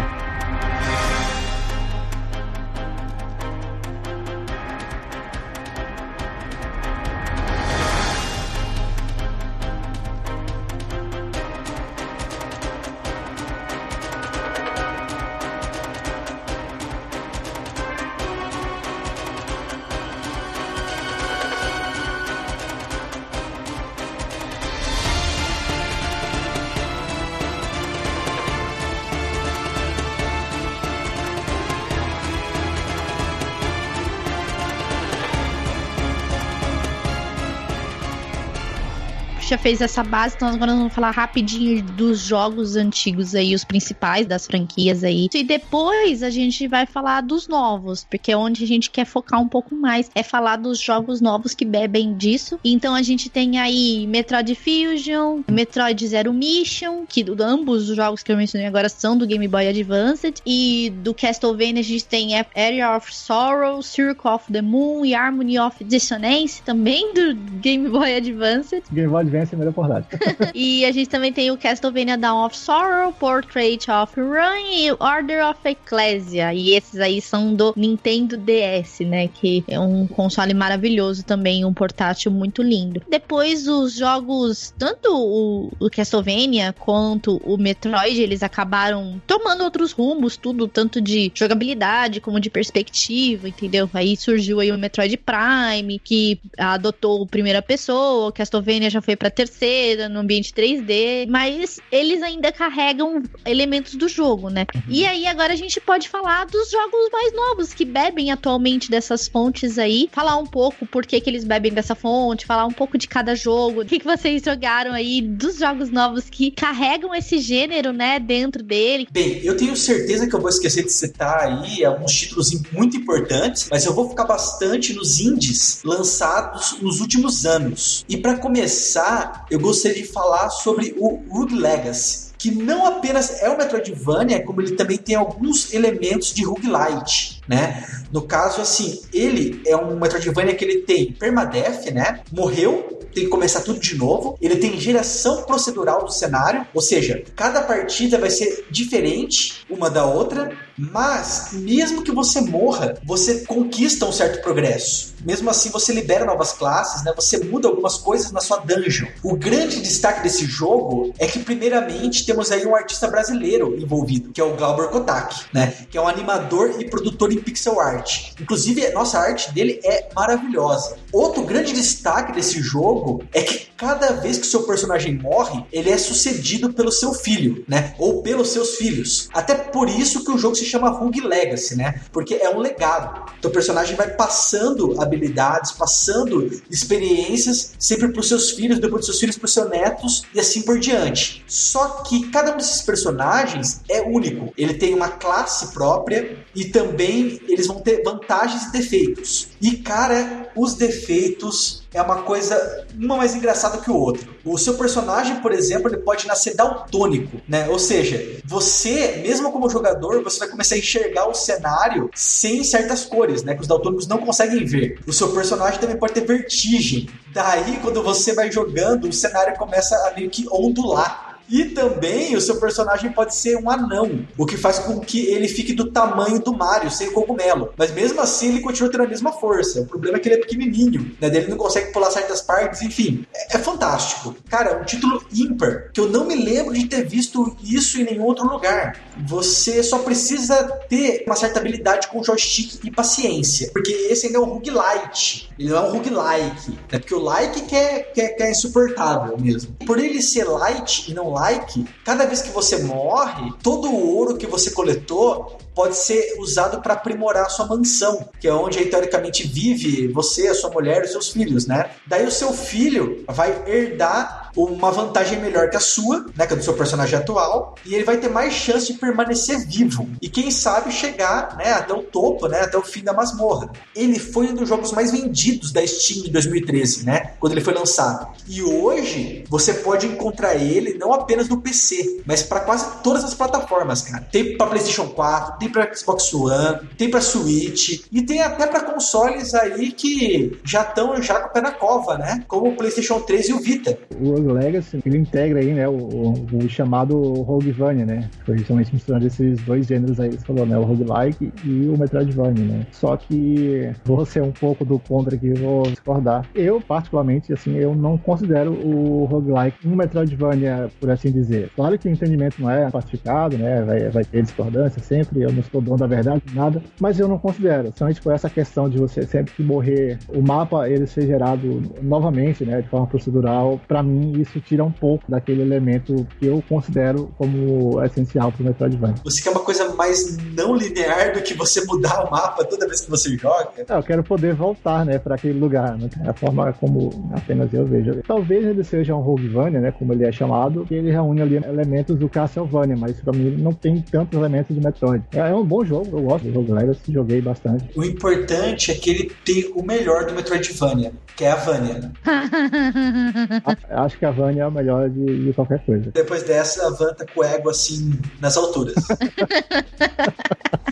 Fez essa base, então agora nós vamos falar rapidinho dos jogos antigos aí, os principais das franquias aí. E depois a gente vai falar dos novos, porque é onde a gente quer focar um pouco mais, é falar dos jogos novos que bebem disso. Então a gente tem aí Metroid Fusion, Metroid Zero Mission, que ambos os jogos que eu mencionei agora são do Game Boy Advance, e do Castlevania a gente tem Area of Sorrow, Circle of the Moon e Harmony of Dissonance, também do Game Boy Advance. Game Boy Advance melhor portátil. e a gente também tem o Castlevania Dawn of Sorrow, Portrait of Run e Order of Ecclesia. E esses aí são do Nintendo DS, né? Que é um console maravilhoso também, um portátil muito lindo. Depois os jogos, tanto o, o Castlevania quanto o Metroid, eles acabaram tomando outros rumos, tudo, tanto de jogabilidade como de perspectiva, entendeu? Aí surgiu aí o Metroid Prime, que adotou primeira pessoa, o Castlevania já foi pra terceira, no ambiente 3D, mas eles ainda carregam elementos do jogo, né? E aí agora a gente pode falar dos jogos mais novos que bebem atualmente dessas fontes aí, falar um pouco por que, que eles bebem dessa fonte, falar um pouco de cada jogo, o que, que vocês jogaram aí dos jogos novos que carregam esse gênero, né, dentro dele. Bem, eu tenho certeza que eu vou esquecer de citar aí alguns títulos muito importantes, mas eu vou focar bastante nos indies lançados nos últimos anos. E para começar, eu gostaria de falar sobre o Rogue Legacy que não apenas é o Metroidvania, como ele também tem alguns elementos de roguelite, né? No caso, assim, ele é um Metroidvania que ele tem permadeath, né? Morreu, tem que começar tudo de novo. Ele tem geração procedural do cenário, ou seja, cada partida vai ser diferente uma da outra, mas mesmo que você morra, você conquista um certo progresso. Mesmo assim, você libera novas classes, né? Você muda algumas coisas na sua dungeon. O grande destaque desse jogo é que, primeiramente, temos aí um artista brasileiro envolvido, que é o Glauber Kotak, né? Que é um animador e produtor em pixel art. Inclusive, nossa arte dele é maravilhosa. Outro grande destaque desse jogo é que cada vez que seu personagem morre, ele é sucedido pelo seu filho, né? Ou pelos seus filhos. Até por isso que o jogo se chama Rogue Legacy, né? Porque é um legado. Então o personagem vai passando habilidades, passando experiências sempre para os seus filhos, depois dos seus filhos para os seus netos e assim por diante. Só que cada um desses personagens é único. Ele tem uma classe própria e também eles vão ter vantagens e defeitos. E cara, os defeitos é uma coisa uma mais engraçada que o outro. O seu personagem, por exemplo, ele pode nascer daltônico, né? Ou seja, você, mesmo como jogador, você vai começar a enxergar o cenário sem certas cores, né? Que os daltônicos não conseguem ver. O seu personagem também pode ter vertigem. Daí, quando você vai jogando, o cenário começa a meio que ondular. E também o seu personagem pode ser um anão, o que faz com que ele fique do tamanho do Mario, sem o cogumelo. Mas mesmo assim ele continua tendo a mesma força. O problema é que ele é pequenininho, né? Ele não consegue pular certas partes, enfim. É, é fantástico. Cara, um título ímpar, que eu não me lembro de ter visto isso em nenhum outro lugar. Você só precisa ter uma certa habilidade com joystick e paciência, porque esse ainda é um roguelite, ele não é um roguelike, né? Porque o like que é, que é, que é insuportável mesmo. Por ele ser light e não like, cada vez que você morre, todo o ouro que você coletou pode ser usado para aprimorar a sua mansão, que é onde teoricamente vive você, a sua mulher e seus filhos, né? Daí o seu filho vai herdar uma vantagem melhor que a sua, né, que é do seu personagem atual, e ele vai ter mais chance de permanecer vivo e quem sabe chegar, né, até o topo, né, até o fim da masmorra. Ele foi um dos jogos mais vendidos da Steam em 2013, né, quando ele foi lançado. E hoje você pode encontrar ele não apenas no PC, mas para quase todas as plataformas, cara. Tem para PlayStation 4, tem para Xbox One, tem para Switch e tem até para consoles aí que já estão já com o pé na cova, né? Como o PlayStation 3 e o Vita. O Rogue Legacy, ele integra aí, né, o, o, o chamado Roguevania, né? Foi justamente misturando esses dois gêneros aí, você falou, né? O Roguelike e o Metroidvania, né? Só que vou ser um pouco do contra aqui, vou discordar. Eu, particularmente, assim, eu não considero o Roguelike um Metroidvania, por assim dizer. Claro que o entendimento não é pacificado, né? Vai, vai ter discordância sempre, eu eu não estou dono da verdade, nada, mas eu não considero. Somente por essa questão de você sempre que morrer, o mapa ele ser gerado novamente, né, de forma procedural, para mim isso tira um pouco daquele elemento que eu considero como essencial pro Metroidvania. Você quer uma coisa mais não linear do que você mudar o mapa toda vez que você joga? É, eu quero poder voltar, né, para aquele lugar, né? A forma como apenas eu vejo. Talvez ele seja um Roguevania, né, como ele é chamado, que ele reúne ali elementos do Castlevania, mas para mim ele não tem tantos elementos de Metroid. É, é um bom jogo, eu gosto do jogo Legacy, joguei bastante. O importante é que ele tem o melhor do Metroidvania, que é a Vania. Né? Acho que a Vania é o melhor de, de qualquer coisa. Depois dessa, a Van tá com o ego assim, nas alturas.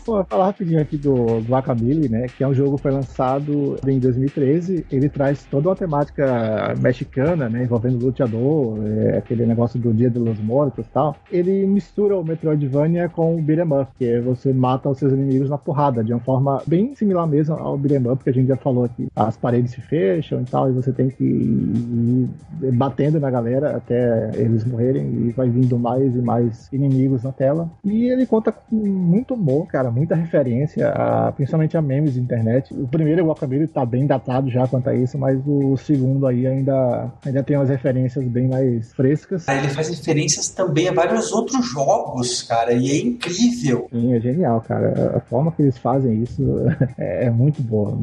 Vou falar rapidinho aqui do Guacamole, né? Que é um jogo que foi lançado em 2013. Ele traz toda uma temática mexicana, né? Envolvendo luteador, é, aquele negócio do Dia de los Mortos e tal. Ele mistura o Metroidvania com o Beat'em Up, que é você mata os seus inimigos na porrada, de uma forma bem similar mesmo ao Beat'em Up, que a gente já falou aqui. As paredes se fecham e tal, e você tem que ir batendo na galera até eles morrerem e vai vindo mais e mais inimigos na tela. E ele conta com muito humor, cara, muita referência, a, principalmente a memes de internet. O primeiro, o Guacamole, tá bem datado já quanto a isso, mas o segundo aí ainda, ainda tem umas referências bem mais frescas. Ah, ele faz referências também a vários outros jogos, cara, e é incrível. Sim, é genial, cara. A forma que eles fazem isso é, é muito boa.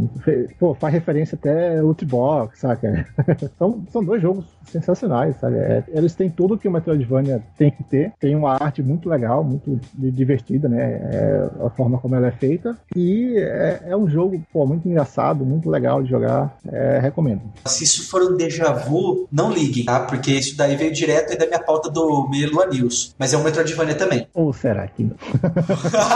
Pô, faz referência até Ultibox, saca? são, são dois jogos sensacionais, sabe? É, eles têm tudo que o Metroidvania tem que ter. Tem uma arte muito legal, muito divertida, né? É, a forma como ela é feita. E é, é um jogo pô, muito engraçado, muito legal de jogar. É, recomendo. Se isso for um déjà vu, não liguem, tá? Porque isso daí veio direto da minha pauta do Melua News. Mas é um Metroidvania também. Ou será que não?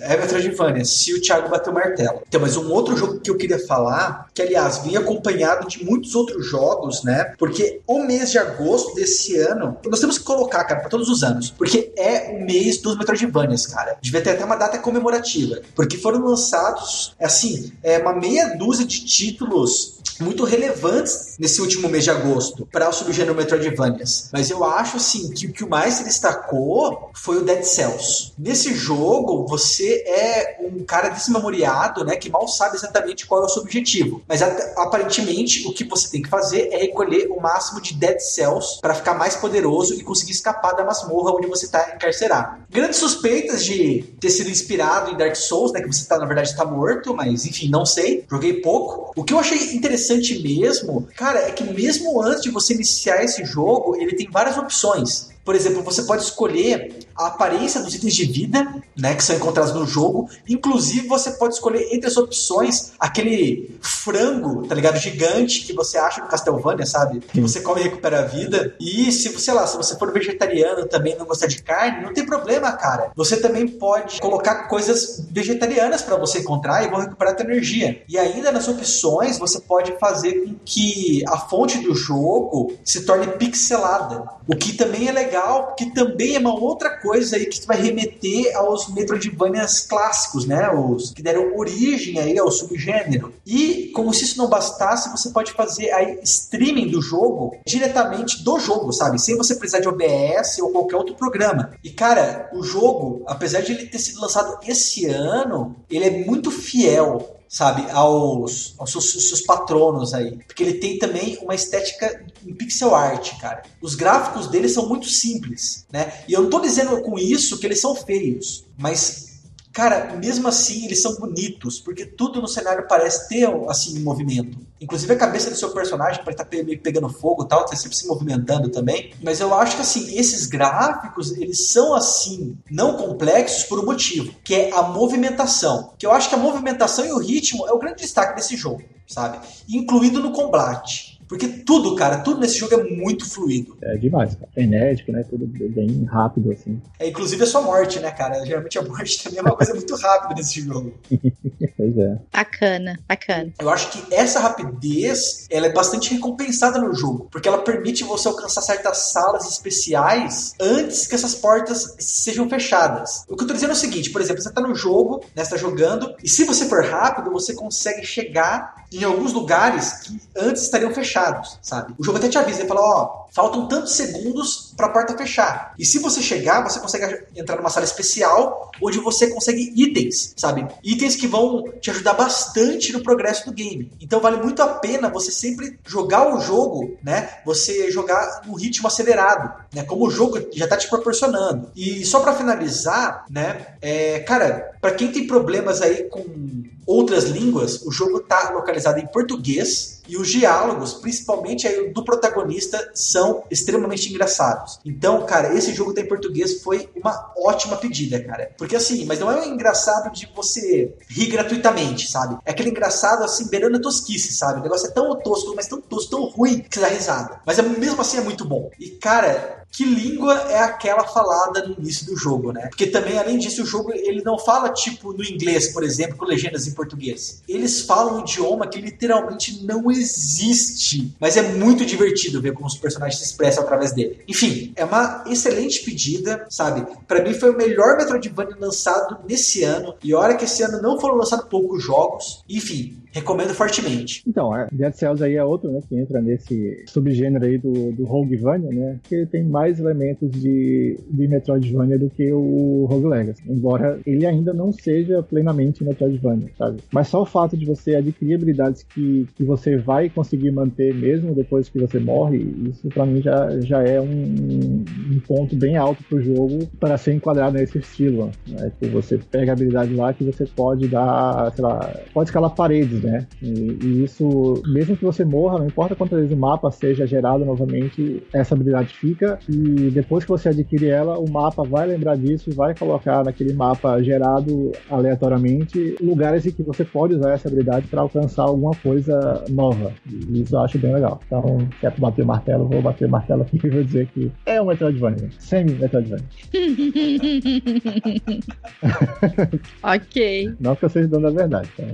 é Metroidvania, se o Thiago bater o martelo. Então, mas um outro jogo que eu queria falar, que aliás vem acompanhado de muitos outros jogos, né? Porque o mês de agosto desse ano, nós temos que colocar, cara, para todos os anos, porque é o mês dos Metroidvanias, cara. Devia ter até uma data comemorativa, porque foram lançados, assim, é uma meia dúzia de títulos muito relevantes nesse último mês de agosto para o subgênero Metroidvanias. Mas eu acho assim que o que mais se destacou foi o Dead Cells. Nesse jogo, você é um cara desmemoriado, né, que mal sabe exatamente qual é o seu objetivo. Mas aparentemente o que você tem que fazer é recolher o máximo de Dead Cells para ficar mais poderoso e conseguir escapar da masmorra onde você está encarcerado. Grandes suspeitas de ter sido inspirado em Dark Souls, né, que você tá na verdade está morto, mas enfim, não sei. Joguei pouco. O que eu achei interessante interessante mesmo, cara, é que mesmo antes de você iniciar esse jogo, ele tem várias opções. Por exemplo, você pode escolher a aparência dos itens de vida, né, que são encontrados no jogo. Inclusive, você pode escolher entre as opções aquele frango, tá ligado? Gigante que você acha no Castlevania, sabe? Que você come e recupera a vida. E se, sei lá, se você for vegetariano também não gostar de carne, não tem problema, cara. Você também pode colocar coisas vegetarianas para você encontrar e vão recuperar a tua energia. E ainda nas opções, você pode fazer com que a fonte do jogo se torne pixelada. O que também é legal, porque também é uma outra coisa aí que vai remeter aos Metroidvanias clássicos, né? Os que deram origem aí ao subgênero. E como se isso não bastasse, você pode fazer aí streaming do jogo diretamente do jogo, sabe? Sem você precisar de OBS ou qualquer outro programa. E cara, o jogo, apesar de ele ter sido lançado esse ano, ele é muito fiel sabe, aos, aos seus, seus, patronos aí. Porque ele tem também uma estética em pixel art, cara. Os gráficos dele são muito simples, né? E eu não tô dizendo com isso que eles são feios, mas Cara, mesmo assim, eles são bonitos, porque tudo no cenário parece ter, assim, movimento. Inclusive a cabeça do seu personagem pode estar meio pegando fogo e tal, tá sempre se movimentando também. Mas eu acho que, assim, esses gráficos, eles são, assim, não complexos por um motivo, que é a movimentação. Que eu acho que a movimentação e o ritmo é o grande destaque desse jogo, sabe? Incluído no combate. Porque tudo, cara, tudo nesse jogo é muito fluido. É demais, cara. Frenético, né? Tudo bem rápido, assim. É, inclusive a sua morte, né, cara? Geralmente a morte também é uma coisa muito rápida nesse jogo. pois é. Bacana, bacana. Eu acho que essa rapidez, ela é bastante recompensada no jogo. Porque ela permite você alcançar certas salas especiais antes que essas portas sejam fechadas. O que eu tô dizendo é o seguinte, por exemplo, você tá no jogo, né? Você tá jogando, e se você for rápido, você consegue chegar em alguns lugares que antes estariam fechados, sabe? O jogo até te avisa, ele fala, ó, faltam tantos segundos para a porta fechar. E se você chegar, você consegue entrar numa sala especial onde você consegue itens, sabe? Itens que vão te ajudar bastante no progresso do game. Então vale muito a pena você sempre jogar o jogo, né? Você jogar no ritmo acelerado, né? Como o jogo já tá te proporcionando. E só para finalizar, né? É, cara, para quem tem problemas aí com outras línguas, o jogo tá localizado em português e os diálogos, principalmente aí do protagonista, são extremamente engraçados. Então, cara, esse jogo tá em português foi uma ótima pedida, cara. Porque assim, mas não é um engraçado de você rir gratuitamente, sabe? É aquele engraçado assim, beirando a tosquice, sabe? O negócio é tão tosco, mas tão tosco, tão ruim que dá risada. Mas é, mesmo assim é muito bom. E, cara, que língua é aquela falada no início do jogo, né? Porque também, além disso, o jogo ele não fala tipo no inglês, por exemplo, com legendas em português. Eles falam um idioma que literalmente não existe, mas é muito divertido ver como os personagens se expressam através dele. Enfim, é uma excelente pedida, sabe? Para mim foi o melhor Metroidvania lançado nesse ano e olha que esse ano não foram lançados poucos jogos. Enfim, recomendo fortemente. Então, é, Dead Cells aí é outro, né, que entra nesse subgênero aí do, do Roguevania, né, que tem mais elementos de, de Metroidvania do que o Rogue Legacy, embora ele ainda não seja plenamente Metroidvania, sabe? Mas só o fato de você adquirir habilidades que, que você vai conseguir manter mesmo depois que você morre, isso para mim já, já é um, um ponto bem alto pro jogo para ser enquadrado nesse estilo, né, que você pega habilidade lá que você pode dar, sei lá, pode escalar paredes, né? E, e, isso, mesmo que você morra, não importa quantas vezes o mapa seja gerado novamente, essa habilidade fica. E depois que você adquire ela, o mapa vai lembrar disso e vai colocar naquele mapa gerado aleatoriamente lugares em que você pode usar essa habilidade para alcançar alguma coisa nova. E isso eu acho bem legal. Então, se é pra bater o martelo, vou bater o martelo aqui e vou dizer que é um Metroidvania. Semi-Metroidvania. ok. Não que eu seja dono da verdade, tá?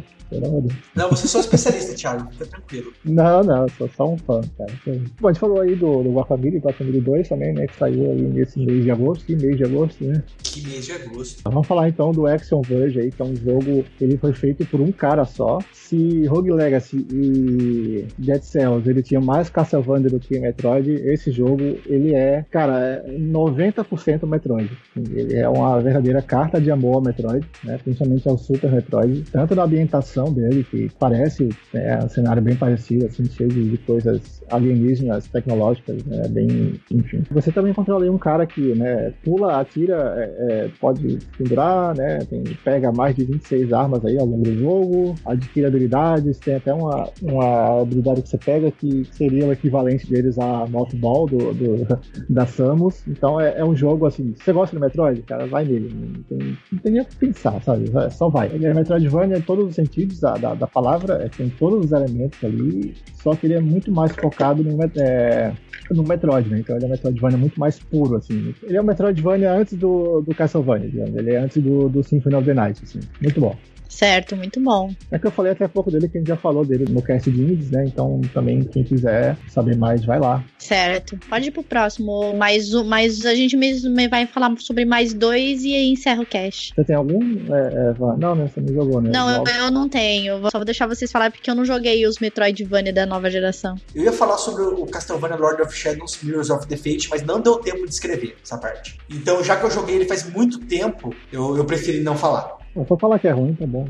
Não, você é só especialista, Thiago, fica tranquilo. Não, não, sou só um fã, cara. Bom, a gente falou aí do, do Guacamole, Guacamole 2 também, né? Que saiu aí nesse mês de agosto, que mês de agosto, né? Que mês de agosto. Vamos falar então do Action Verge aí, que é um jogo ele foi feito por um cara só. Se Rogue Legacy e Dead Cells ele tinha mais Castlevania do que Metroid, esse jogo ele é, cara, é 90% Metroid. Ele é uma verdadeira carta de amor ao Metroid, né? Principalmente ao Super Metroid, tanto na ambientação dele, que parece é, um cenário bem parecido, assim, cheio de coisas alienígenas, tecnológicas, né, bem, enfim. Você também controla um cara que, né, pula, atira, é, é, pode pendurar, né, tem, pega mais de 26 armas aí ao longo do jogo, adquire habilidades, tem até uma, uma habilidade que você pega que seria o equivalente deles a Mothball do, do, da Samus, então é, é, um jogo, assim, você gosta do Metroid, cara, vai nele, não tem, não tem nem o que pensar, sabe, só vai. Ele é Metroidvania em todos os sentidos, da, da, da palavra, é, tem todos os elementos ali, só que ele é muito mais focado no, é, no Metroid, né? Então ele é um Metroidvania muito mais puro, assim. Ele é um Metroidvania antes do, do Castlevania, digamos. Ele é antes do, do Symphony of the Night, assim. Muito bom. Certo, muito bom. É que eu falei até pouco dele, que a gente já falou dele no cast de indies, né? Então também, quem quiser saber mais, vai lá. Certo. Pode ir pro próximo. Mais, mais a gente mesmo vai falar sobre mais dois e aí encerra o cast. Você tem algum? É, é, não, né? Você não jogou, né? Não, eu, eu, não tenho. Só vou deixar vocês falar porque eu não joguei os Metroidvania da nova geração. Eu ia falar sobre o Castlevania Lord of Shadows Mirrors of the Fate, mas não deu tempo de escrever essa parte. Então, já que eu joguei ele faz muito tempo, eu, eu preferi não falar. Eu só falar que é ruim, tá bom.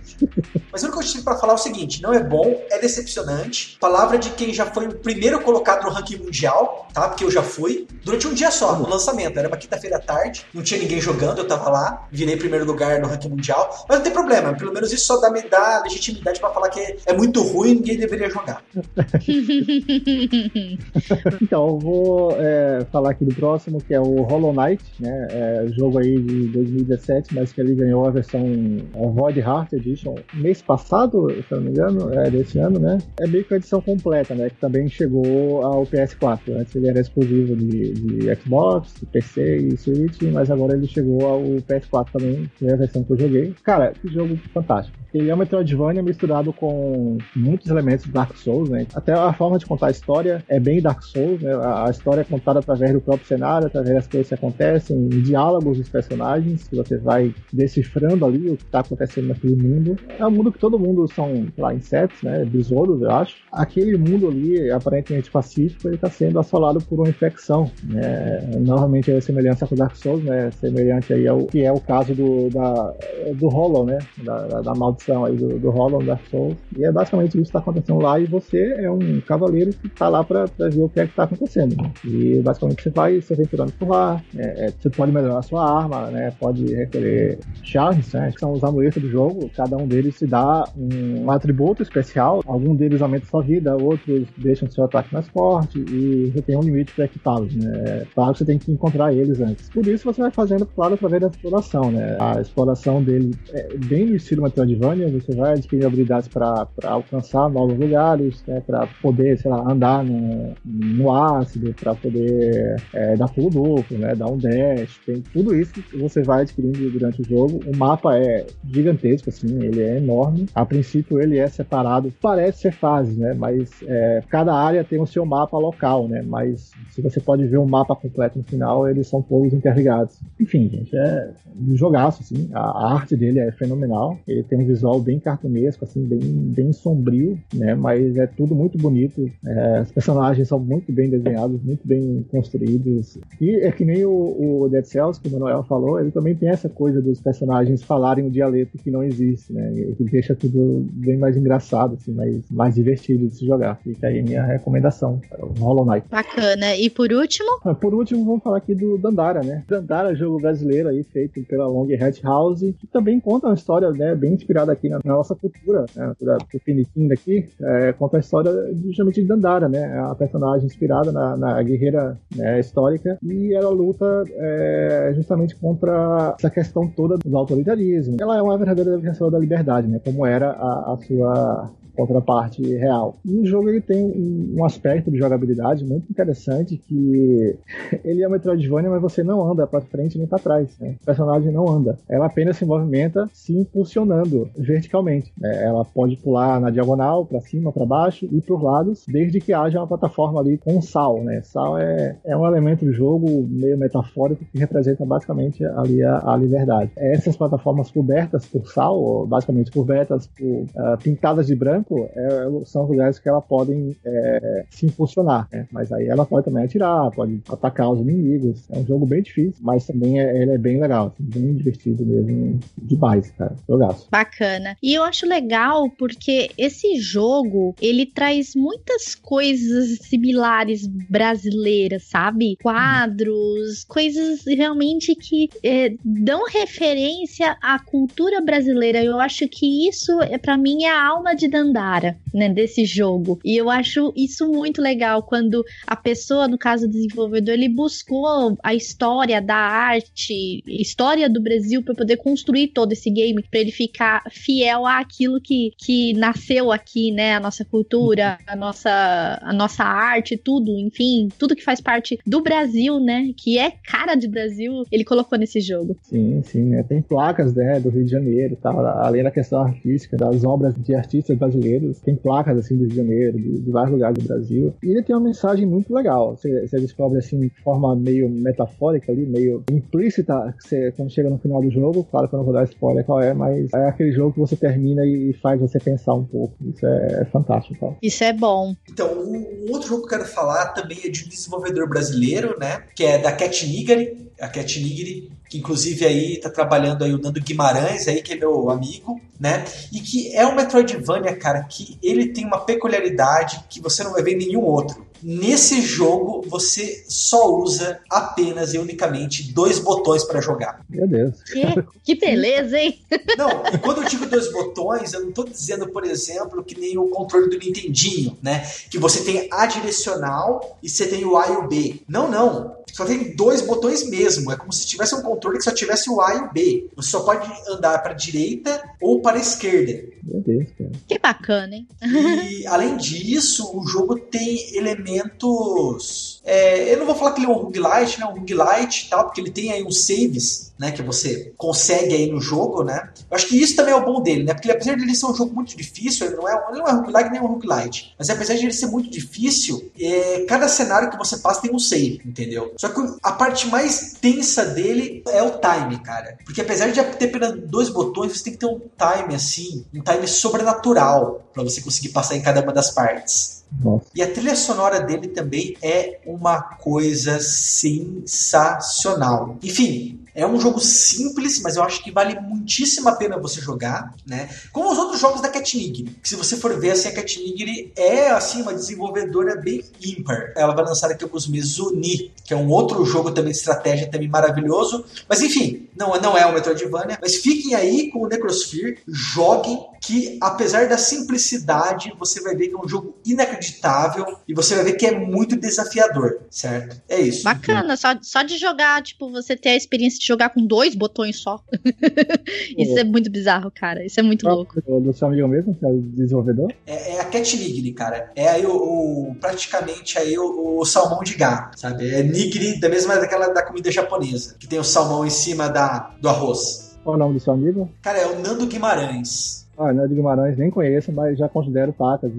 Mas o que eu tive para falar é o seguinte: não é bom, é decepcionante. Palavra de quem já foi o primeiro colocado no ranking mundial, tá? Porque eu já fui. Durante um dia só, no lançamento. Era uma quinta-feira à tarde, não tinha ninguém jogando, eu tava lá, virei primeiro lugar no ranking mundial. Mas não tem problema, pelo menos isso só dá, me dá legitimidade para falar que é muito ruim e ninguém deveria jogar. então, eu vou é, falar aqui do próximo, que é o Hollow Knight, né? É, jogo aí de 2017, mas que ele ganhou ganhou a versão Void Heart Edition mês passado, se eu não me engano, é desse ano, né? É meio que a edição completa, né? Que também chegou ao PS4. Antes ele era exclusivo de, de Xbox, PC e Switch, mas agora ele chegou ao PS4 também, que é a versão que eu joguei. Cara, que jogo fantástico. Ele é um Metroidvania misturado com muitos elementos de Dark Souls, né? Até a forma de contar a história é bem Dark Souls, né? A história é contada através do próprio cenário, através das coisas que acontecem, diálogos dos personagens, que você vai decifrar decifrando ali o que está acontecendo naquele mundo. É um mundo que todo mundo são, lá, insetos, né? Besouros, eu acho. Aquele mundo ali, aparentemente pacífico, ele está sendo assolado por uma infecção. Né? Novamente, é semelhança com Dark Souls, né? Semelhante aí ao que é o caso do, da, do Hollow, né? Da, da, da maldição aí do, do Hollow, Dark Souls. E é basicamente isso que está acontecendo lá. E você é um cavaleiro que está lá para ver o que é que está acontecendo. Né? E basicamente você vai se aventurando por lá. É, é, você pode melhorar a sua arma, né? Pode recolher né? Que são os amuletos do jogo. Cada um deles te dá um atributo especial. Algum deles aumenta sua vida, outros deixam seu ataque mais forte. E você tem um limite para equipá-los, né? Claro que você tem que encontrar eles antes. Por isso você vai fazendo, claro, através da exploração, né? A exploração dele é bem no estilo Metroidvania. Você vai adquirir habilidades para alcançar novos lugares, né? Para poder, sei lá, andar no, no ácido, para poder é, dar pulo duplo, né? Dar um dash. Tem tudo isso que você vai adquirindo durante o jogo. O mapa é gigantesco, assim, ele é enorme. A princípio ele é separado, parece ser fases, né? Mas é, cada área tem o seu mapa local, né? Mas se você pode ver o mapa completo no final, eles são todos interligados. Enfim, gente, é um jogaço, assim. A arte dele é fenomenal. Ele tem um visual bem cartunesco, assim, bem, bem sombrio, né? Mas é tudo muito bonito. É, os personagens são muito bem desenhados, muito bem construídos. E é que nem o, o Dead Cells, que o Manuel falou, ele também tem essa coisa dos personagens falarem um dialeto que não existe, né? E que deixa tudo bem mais engraçado, assim, mais, mais divertido de se jogar. Fica aí a minha recomendação, o Hollow Knight. Bacana. E por último? Ah, por último, vamos falar aqui do Dandara, né? Dandara, jogo brasileiro aí, feito pela Long Hat House, que também conta uma história, né, bem inspirada aqui na, na nossa cultura, né? Do Finiquim daqui, é, conta a história justamente de Dandara, né? A personagem inspirada na, na guerreira né, histórica e ela luta é, justamente contra essa questão toda do autoritarismo. Ela é uma verdadeira defensora da liberdade, né? Como era a, a sua contraparte real. E o jogo ele tem um, aspecto de jogabilidade muito interessante que ele é um Metroidvania, mas você não anda para frente nem para trás. Né? O personagem não anda. Ela apenas se movimenta se impulsionando verticalmente. Né? Ela pode pular na diagonal, para cima, para baixo e para os lados, desde que haja uma plataforma ali com sal. Né? Sal é, é um elemento do jogo meio metafórico que representa basicamente ali a, a liberdade. Essas plataformas cobertas por sal, basicamente cobertas por uh, pintadas de branco, tempo, é, são lugares que ela podem é, se impulsionar, né? Mas aí ela pode também atirar, pode atacar os inimigos. É um jogo bem difícil, mas também é, ele é bem legal, assim, bem divertido mesmo, demais, cara. Jogaço. Bacana. E eu acho legal porque esse jogo, ele traz muitas coisas similares brasileiras, sabe? Quadros, coisas realmente que é, dão referência à cultura brasileira. Eu acho que isso, é, para mim, é a alma de Dandara Né, desse jogo. E eu acho isso muito legal quando a pessoa, no caso do desenvolvedor, ele buscou a história da arte, história do Brasil para poder construir todo esse game, para ele ficar fiel àquilo que, que nasceu aqui, né, a nossa cultura, a nossa a nossa arte, tudo, enfim, tudo que faz parte do Brasil, né, que é cara de Brasil, ele colocou nesse jogo. Sim, sim, é, tem placas, né, do Rio de Janeiro, tal, além da questão artística, das obras de artistas brasileiros brasileiros, tem placas assim do Rio de Janeiro, de, de vários lugares do Brasil. E ele tem uma mensagem muito legal. Você, você descobre assim de forma meio metafórica ali, meio implícita, você, quando chega no final do jogo, claro que eu não vou dar spoiler qual é, mas é aquele jogo que você termina e faz você pensar um pouco. Isso é, é fantástico. Tá? Isso é bom. Então, um outro jogo que eu quero falar também é de um desenvolvedor brasileiro, né? Que é da Cat Nigari. A Cat Nigari que inclusive aí está trabalhando aí o Nando Guimarães aí, que é meu amigo, né? E que é um Metroidvania, cara, que ele tem uma peculiaridade que você não vai ver em nenhum outro. Nesse jogo, você só usa apenas e unicamente dois botões para jogar. Meu Deus. Que, que beleza, hein? Não, e quando eu digo dois botões, eu não estou dizendo, por exemplo, que nem o controle do Nintendinho, né? Que você tem a direcional e você tem o A e o B. Não, não. Só tem dois botões mesmo. É como se tivesse um controle que só tivesse o A e o B. Você só pode andar para a direita ou para a esquerda. Meu Deus, cara. Que bacana, hein? E além disso, o jogo tem elementos É, eu não vou falar que ele é um roguelite, né? Um roguelite e tal, porque ele tem aí uns saves, né? Que você consegue aí no jogo, né? Eu acho que isso também é o bom dele, né? Porque apesar de ele ser um jogo muito difícil, ele não é, ele não é roguelike nem um roguelite. Mas apesar de ele ser muito difícil, é, cada cenário que você passa tem um save, entendeu? Só que a parte mais tensa dele é o time, cara. Porque apesar de ter apenas dois botões, você tem que ter um time assim, um time sobrenatural para você conseguir passar em cada uma das partes. E a trilha sonora dele também é uma coisa sensacional. Enfim, é um jogo simples, mas eu acho que vale muitíssimo a pena você jogar, né? Como os outros jogos da Cat Nigri, que se você for ver, assim, a Cat Nigri é, assim, uma desenvolvedora bem ímpar. Ela vai lançar daqui a alguns meses o Ni, que é um outro jogo também de estratégia também maravilhoso. Mas enfim, não, não é o Metroidvania, mas fiquem aí com o Necrosphere, joguem, que apesar da simplicidade, você vai ver que é um jogo inacreditável e você vai ver que é muito desafiador, certo? É isso. Bacana, só, só de jogar, tipo, você ter a experiência de jogar com dois botões só. Isso é muito bizarro, cara. Isso é muito louco. Do, do seu amigo mesmo, que é o desenvolvedor? É, é a Cat Nigri, cara. É aí o, o- praticamente aí o, o salmão de gato, sabe? É nigri da mesma daquela da comida japonesa, que tem o salmão em cima da, do arroz. Qual o nome do seu amigo? Cara, é o Nando Guimarães. Ah, de Guimarães, nem conheço, mas já considero pacas.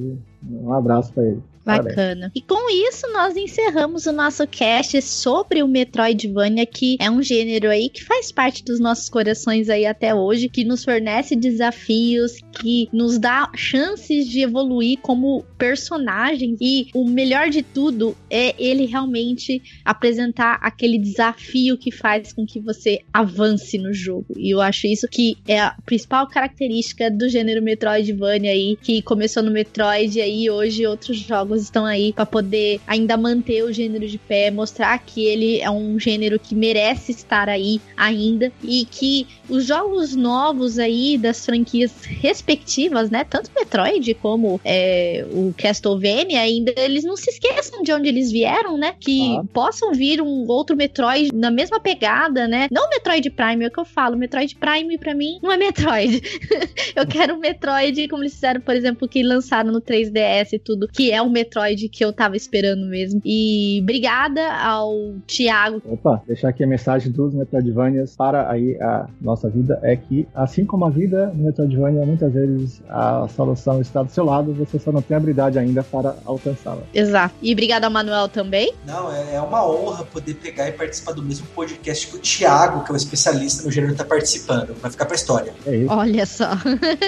Um abraço pra ele. Bacana. E com isso, nós encerramos o nosso cast sobre o Metroidvania, que é um gênero aí que faz parte dos nossos corações aí até hoje, que nos fornece desafios, que nos dá chances de evoluir como personagens. E o melhor de tudo é ele realmente apresentar aquele desafio que faz com que você avance no jogo. E eu acho isso que é a principal característica do gênero Metroidvania aí, que começou no Metroid e aí hoje outros jogos estão aí pra poder ainda manter o gênero de pé, mostrar que ele é um gênero que merece estar aí ainda e que os jogos novos aí das franquias respectivas, né, tanto Metroid como é, o Castlevania, ainda eles não se esqueçam de onde eles vieram, né, que Ah. possam vir um outro Metroid na mesma pegada, né, não Metroid Prime, é o que eu falo, Metroid Prime pra mim não é Metroid. eu quero um Metroid como eles fizeram, por exemplo, que lançaram no 3DS e tudo, que é o Metroid que eu tava esperando mesmo. E obrigada ao Thiago. Opa, deixar aqui a mensagem dos Metroidvanias para aí a nossa vida é que, assim como a vida no Metroidvania, muitas vezes a solução está do seu lado, você só não tem habilidade ainda para alcançá-la. Exato. E obrigada ao Manuel também. Não, é, é uma honra poder pegar e participar do mesmo podcast que o Thiago, que é o especialista no gênero, tá participando. Vai ficar pra história. É isso. Olha só.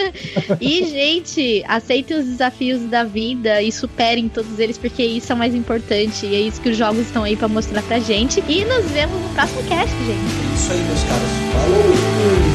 e, gente, aceitem os desafios da vida e superem todos eles, porque isso é o mais importante. E é isso que os jogos estão aí pra mostrar pra gente. E nos vemos no próximo cast, gente. É isso aí, meus caros. Falou!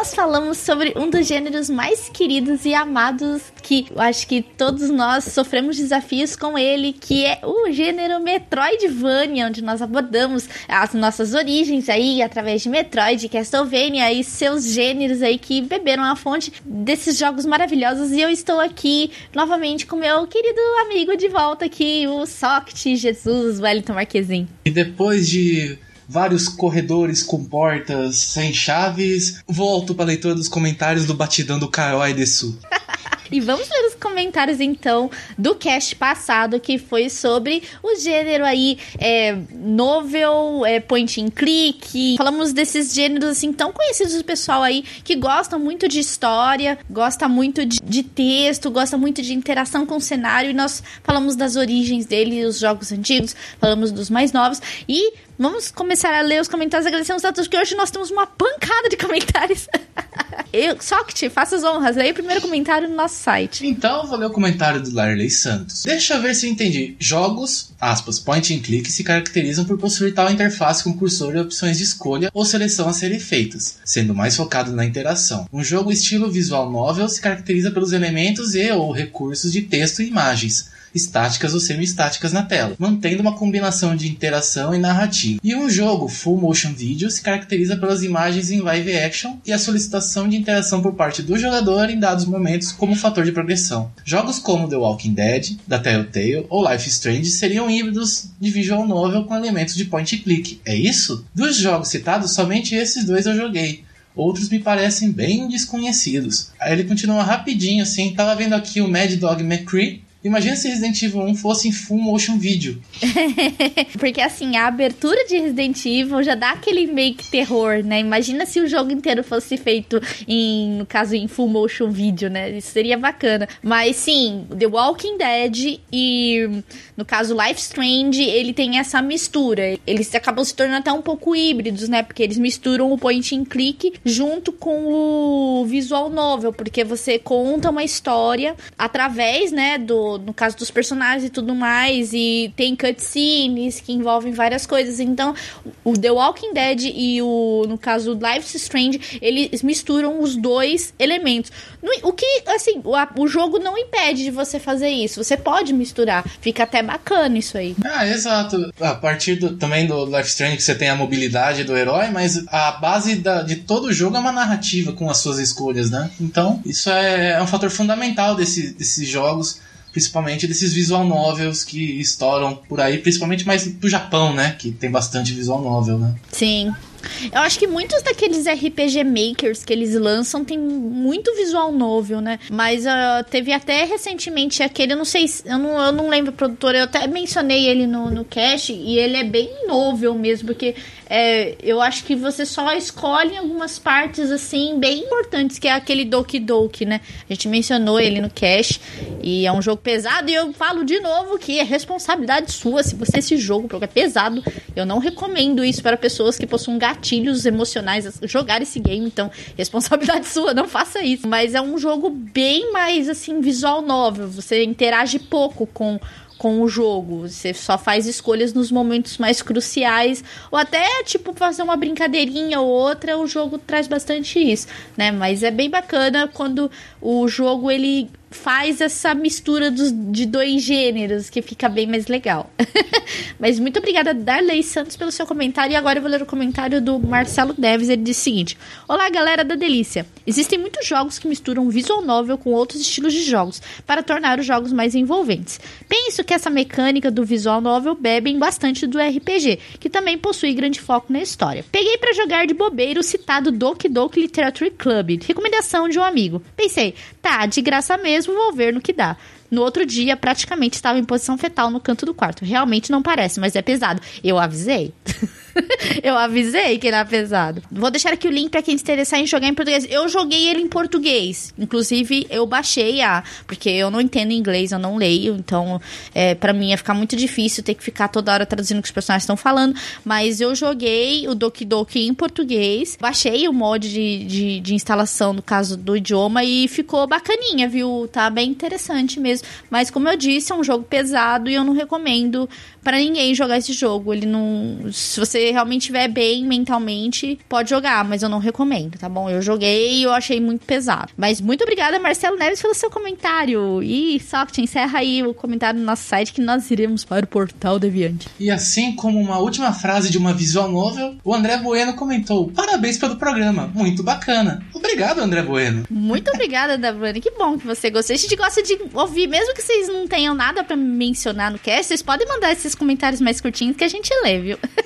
Nós falamos sobre um dos gêneros mais queridos e amados que eu acho que todos nós sofremos desafios com ele, que é o gênero Metroidvania, onde nós abordamos as nossas origens aí através de Metroid, Castlevania e seus gêneros aí que beberam a fonte desses jogos maravilhosos. E eu estou aqui novamente com meu querido amigo de volta aqui, o Socket Jesus Wellington Marquezin. E depois de vários corredores com portas sem chaves, volto para leitura dos comentários do Batidão do Kawaii Desu. E vamos ler os comentários então do cast passado que foi sobre o gênero aí é, novel, é, point and click. Falamos desses gêneros assim tão conhecidos do pessoal aí que gosta muito de história, gosta muito de, de texto, gosta muito de interação com o cenário. E nós falamos das origens dele, os jogos antigos, falamos dos mais novos e Vamos começar a ler os comentários. Agradecemos a todos que hoje nós temos uma pancada de comentários. Eu, Socket, faça as honras. Leia o primeiro comentário no nosso site. Então, vou ler o comentário do Larley Santos. Deixa eu ver se eu entendi. Jogos, aspas, point and click se caracterizam por possuir tal interface com cursor e opções de escolha ou seleção a serem feitas, sendo mais focado na interação. Um jogo estilo visual novel se caracteriza pelos elementos e ou recursos de texto e imagens, estáticas ou semi-estáticas na tela, mantendo uma combinação de interação e narrativa. E um jogo full motion video se caracteriza pelas imagens em live action e a solicitação de interação por parte do jogador em dados momentos como fator de progressão. Jogos como The Walking Dead, da Telltale ou Life is Strange seriam híbridos de visual novel com elementos de point and click. É isso? Dos jogos citados, somente esses dois eu joguei outros me parecem bem desconhecidos. Aí ele continua rapidinho assim, tava vendo aqui o Mad Dog McCree, Imagina se Resident Evil 1 fosse em full motion video. Porque assim, a abertura de Resident Evil já dá aquele meio que terror, né? Imagina se o jogo inteiro fosse feito em, no caso, em full motion video, né? Isso seria bacana. Mas sim, The Walking Dead e no caso Life Strange, ele tem essa mistura. Eles acabam se tornando até um pouco híbridos, né? Porque eles misturam o point and click junto com o visual novel, porque você conta uma história através, né, do no caso dos personagens e tudo mais, e tem cutscenes que envolvem várias coisas. Então, o The Walking Dead e o, no caso, Life is Strange, eles misturam os dois elementos. O que, assim, o, o jogo não impede de você fazer isso. Você pode misturar. Fica até bacana isso aí. Ah, exato. A partir do, também do Life Strange, que você tem a mobilidade do herói, mas a base da, de todo o jogo é uma narrativa com as suas escolhas, né? Então, isso é, é um fator fundamental desse, desses jogos principalmente desses visual novels que estouram por aí, principalmente mais do Japão, né? Que tem bastante visual novel, né? Sim. Eu acho que muitos daqueles RPG makers que eles lançam tem muito visual novel, né? Mas uh, teve até recentemente aquele, eu não sei, eu não, eu não lembro o produtor, eu até mencionei ele no, no cast e ele é bem novel mesmo, porque é, eu acho que você só escolhe algumas partes assim bem importantes, que é aquele Doki Doki, né? A gente mencionou ele no cast e é um jogo pesado e eu falo de novo que é responsabilidade sua se você esse jogo, porque é pesado. Eu não recomendo isso para pessoas que possuem gatilhos emocionais jogar esse game, então responsabilidade sua, não faça isso. Mas é um jogo bem mais assim visual novel, você interage pouco com com o jogo. Você só faz escolhas nos momentos mais cruciais, ou até, tipo, fazer uma brincadeirinha ou outra, o jogo traz bastante isso, né? Mas é bem bacana quando o jogo ele faz essa mistura dos, de dois gêneros, que fica bem mais legal. Mas muito obrigada, Darley Santos, pelo seu comentário. E agora eu vou ler o comentário do Marcelo Deves. Ele diz o seguinte: Olá, galera da Delícia. Existem muitos jogos que misturam visual novel com outros estilos de jogos para tornar os jogos mais envolventes. Penso que essa mecânica do visual novel bebem bastante do RPG, que também possui grande foco na história. Peguei para jogar de bobeira o citado Doki Doki Literature Club, recomendação de um amigo. Pensei, tá, de graça mesmo, vou ver no que dá. No outro dia, praticamente estava em posição fetal no canto do quarto. Realmente não parece, mas é pesado. Eu avisei. eu avisei que era pesado. Vou deixar aqui o link para quem se interessar em jogar em português. Eu joguei ele em português. Inclusive, eu baixei a. Porque eu não entendo inglês, eu não leio. Então, é, para mim ia ficar muito difícil ter que ficar toda hora traduzindo o que os personagens estão falando. Mas eu joguei o Doki Doki em português. Baixei o mod de, de, de instalação, no caso do idioma, e ficou bacaninha, viu? Tá bem interessante mesmo. Mas, como eu disse, é um jogo pesado e eu não recomendo para ninguém jogar esse jogo. Ele não. Se você realmente estiver bem mentalmente, pode jogar, mas eu não recomendo, tá bom? Eu joguei e eu achei muito pesado. Mas muito obrigada, Marcelo Neves, pelo seu comentário. E só que encerra aí o comentário no nosso site que nós iremos para o portal Deviante. E assim como uma última frase de uma visual novel, o André Bueno comentou: Parabéns pelo programa, muito bacana. Obrigado, André Bueno. Muito obrigada, André Bueno. Que bom que você gostou. A gente gosta de ouvir, mesmo que vocês não tenham nada para mencionar no cast, vocês podem mandar esses comentários mais curtinhos que a gente lê, viu?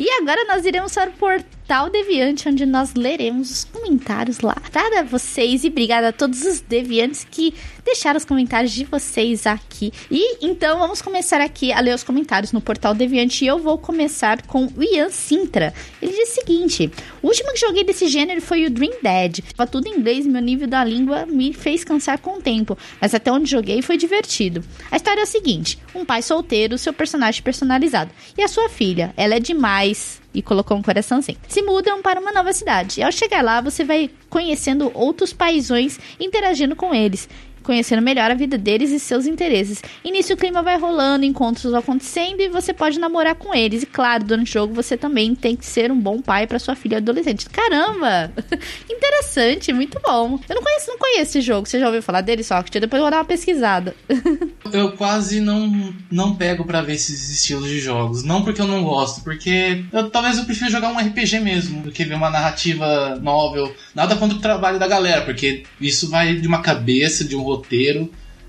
e agora nós iremos para o portal Deviante, onde nós leremos os comentários lá para vocês. E obrigada a todos os deviantes que deixaram os comentários de vocês aqui. E então vamos começar aqui a ler os comentários no portal Deviante. E eu vou começar com o Ian Sintra. Ele diz o seguinte: O último que joguei desse gênero foi o Dream Dead. Tava tudo em inglês meu nível da língua me fez cansar com o tempo. Mas até onde joguei foi divertido. A história é a seguinte: um pai solteiro, seu personagem personalizado. E a sua filha, ela é demais e colocou um coraçãozinho. Se mudam para uma nova cidade. E ao chegar lá, você vai conhecendo outros paisões, interagindo com eles. Conhecendo melhor a vida deles e seus interesses. Início o clima vai rolando, encontros acontecendo e você pode namorar com eles. E claro, durante o jogo você também tem que ser um bom pai para sua filha adolescente. Caramba! Interessante, muito bom. Eu não conheço, não conheço esse jogo. Você já ouviu falar dele, Socket? Depois eu vou dar uma pesquisada. eu quase não, não pego para ver esses estilos de jogos. Não porque eu não gosto, porque eu, talvez eu prefira jogar um RPG mesmo do que ver uma narrativa novel. Nada contra o trabalho da galera, porque isso vai de uma cabeça, de um roteiro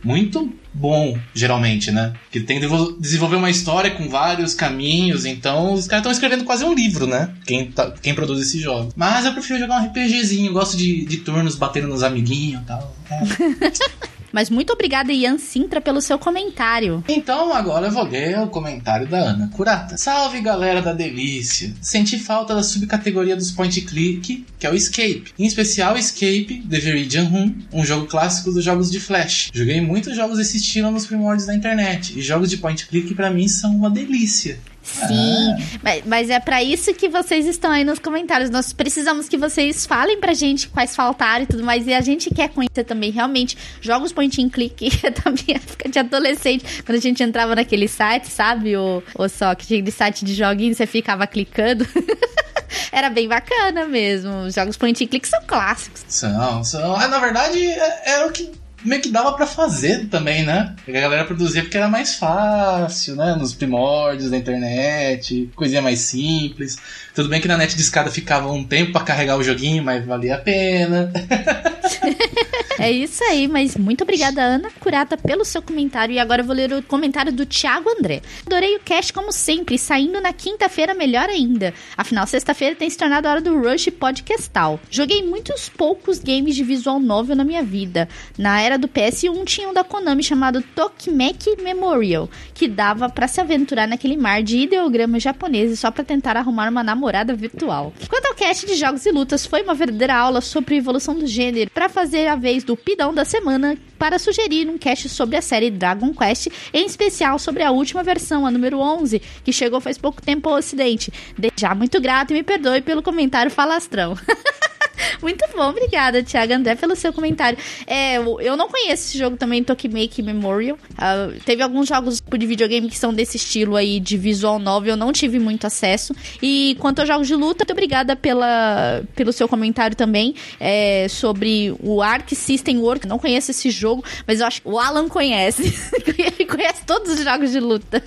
muito bom, geralmente, né? Que tem que desenvolver uma história com vários caminhos, então os caras estão escrevendo quase um livro, né? Quem, tá, quem produz esse jogo. Mas eu prefiro jogar um RPGzinho, gosto de, de turnos batendo nos amiguinhos e tal. É. Mas muito obrigada, Ian Sintra, pelo seu comentário. Então agora eu vou ler o comentário da Ana Curata. Salve galera da delícia! Senti falta da subcategoria dos point click, que é o Escape. Em especial Escape, The Viridian Room, um jogo clássico dos jogos de Flash. Joguei muitos jogos desse estilo nos primórdios da internet, e jogos de point click para mim são uma delícia. Sim, ah. mas, mas, é para isso que vocês estão aí nos comentários. Nós precisamos que vocês falem pra gente quais faltaram e tudo mais. E a gente quer conhecer também, realmente, jogos point and click da minha época de adolescente. Quando a gente entrava naquele site, sabe? O, o só que tinha de site de joguinhos, você ficava clicando. Era bem bacana mesmo. Os jogos point and click são clássicos. São, são. Ah, na verdade, é, é o que meio que dava para fazer também, né? A galera produzia porque era mais fácil, né? Nos primórdios da internet, coisinha mais simples. Tudo bem que na net de escada ficava um tempo para carregar o joguinho, mas valia a pena. é isso aí, mas muito obrigada, Ana Curata, pelo seu comentário. E agora eu vou ler o comentário do Thiago André. Adorei o cast como sempre, saindo na quinta-feira melhor ainda. Afinal, sexta-feira tem se tornado a hora do Rush Podcastal. Joguei muitos poucos games de visual novel na minha vida. Na era do PS1 tinha um da Konami chamado Tokimeki Memorial, que dava para se aventurar naquele mar de ideogramas japoneses só para tentar arrumar uma namorada virtual. Quanto ao cast de jogos e lutas, foi uma verdadeira aula sobre evolução do gênero para fazer a vez do pidão da semana para sugerir um cast sobre a série Dragon Quest, em especial sobre a última versão, a número 11, que chegou faz pouco tempo ao ocidente. Já muito grato e me perdoe pelo comentário falastrão. Muito bom, obrigada, Thiago André, pelo seu comentário. É, eu não conheço esse jogo também, Tokimeki Memorial. Uh, teve alguns jogos de videogame que são desse estilo aí, de visual novel, eu não tive muito acesso. E quanto aos jogos de luta, muito obrigada pela, pelo seu comentário também é, sobre o Arc System Work. Não conheço esse jogo, mas eu acho que o Alan conhece. Ele conhece todos os jogos de luta.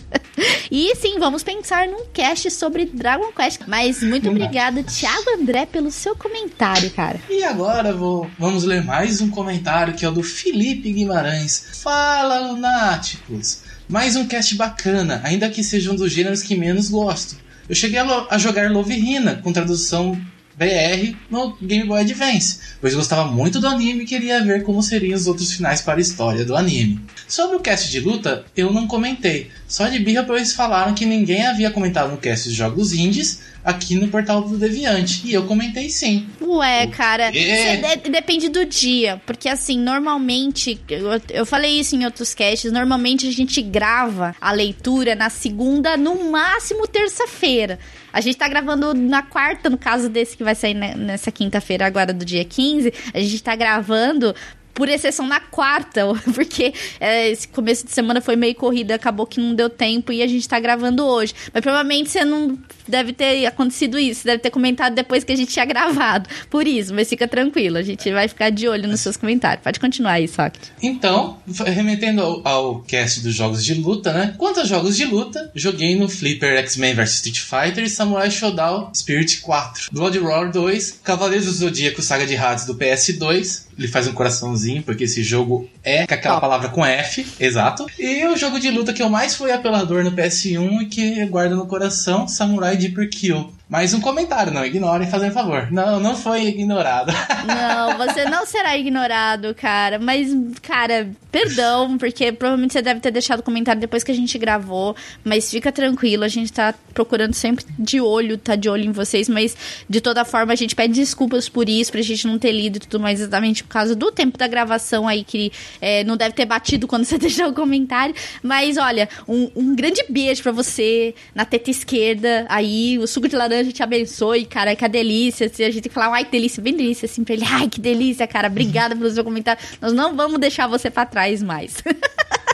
E sim, vamos pensar num cast sobre Dragon Quest. Mas muito obrigada, Thiago André, pelo seu comentário, cara. E agora vou, vamos ler mais um comentário que é o do Felipe Guimarães. Fala, lunáticos! Mais um cast bacana, ainda que seja um dos gêneros que menos gosto. Eu cheguei a, a jogar Love Hina, com tradução BR no Game Boy Advance, pois gostava muito do anime e queria ver como seriam os outros finais para a história do anime. Sobre o cast de luta, eu não comentei, só de birra pois falaram que ninguém havia comentado no cast de jogos indies aqui no portal do Deviante, e eu comentei sim. Ué, cara, de depende do dia, porque assim, normalmente, eu, eu falei isso em outros casts, normalmente a gente grava a leitura na segunda, no máximo terça-feira. A gente tá gravando na quarta, no caso desse que vai sair nessa quinta-feira, agora do dia 15. A gente tá gravando por exceção na quarta, porque é, esse começo de semana foi meio corrida, acabou que não deu tempo e a gente tá gravando hoje. Mas provavelmente você não deve ter acontecido isso, deve ter comentado depois que a gente tinha gravado. Por isso, mas fica tranquilo, a gente vai ficar de olho nos seus comentários. Pode continuar aí, Socket. Então, remetendo ao, ao cast dos jogos de luta, né? Quanto a jogos de luta, joguei no Flipper X-Men vs Street Fighter e Samurai Shodown Spirit 4, Blood Roar 2, Cavaleiros do Zodíaco Saga de Hades do PS2, ele faz um coraçãozinho, porque esse jogo é com aquela palavra com F, exato. E o jogo de luta que eu mais fui apelador no PS1 e que guarda no coração, Samurai Deeper Kill. Mais um comentário, não ignorem, fazendo favor. Não, não foi ignorado. Não, você não será ignorado, cara. Mas, cara, Perdão, porque provavelmente você deve ter deixado comentário depois que a gente gravou, mas fica tranquilo, a gente tá procurando sempre de olho, tá de olho em vocês, mas de toda forma a gente pede desculpas por isso, pra gente não ter lido e tudo mais exatamente por causa do tempo da gravação aí, que é, não deve ter batido quando você deixou o comentário. Mas olha, um, um grande beijo pra você na teta esquerda aí, o suco de laranja te abençoe, cara, que a delícia. A gente tem que falar, ai, que delícia, bem delícia, assim pra ele, ai, que delícia, cara, obrigada pelo seu comentário. Nós não vamos deixar você pra trás mais.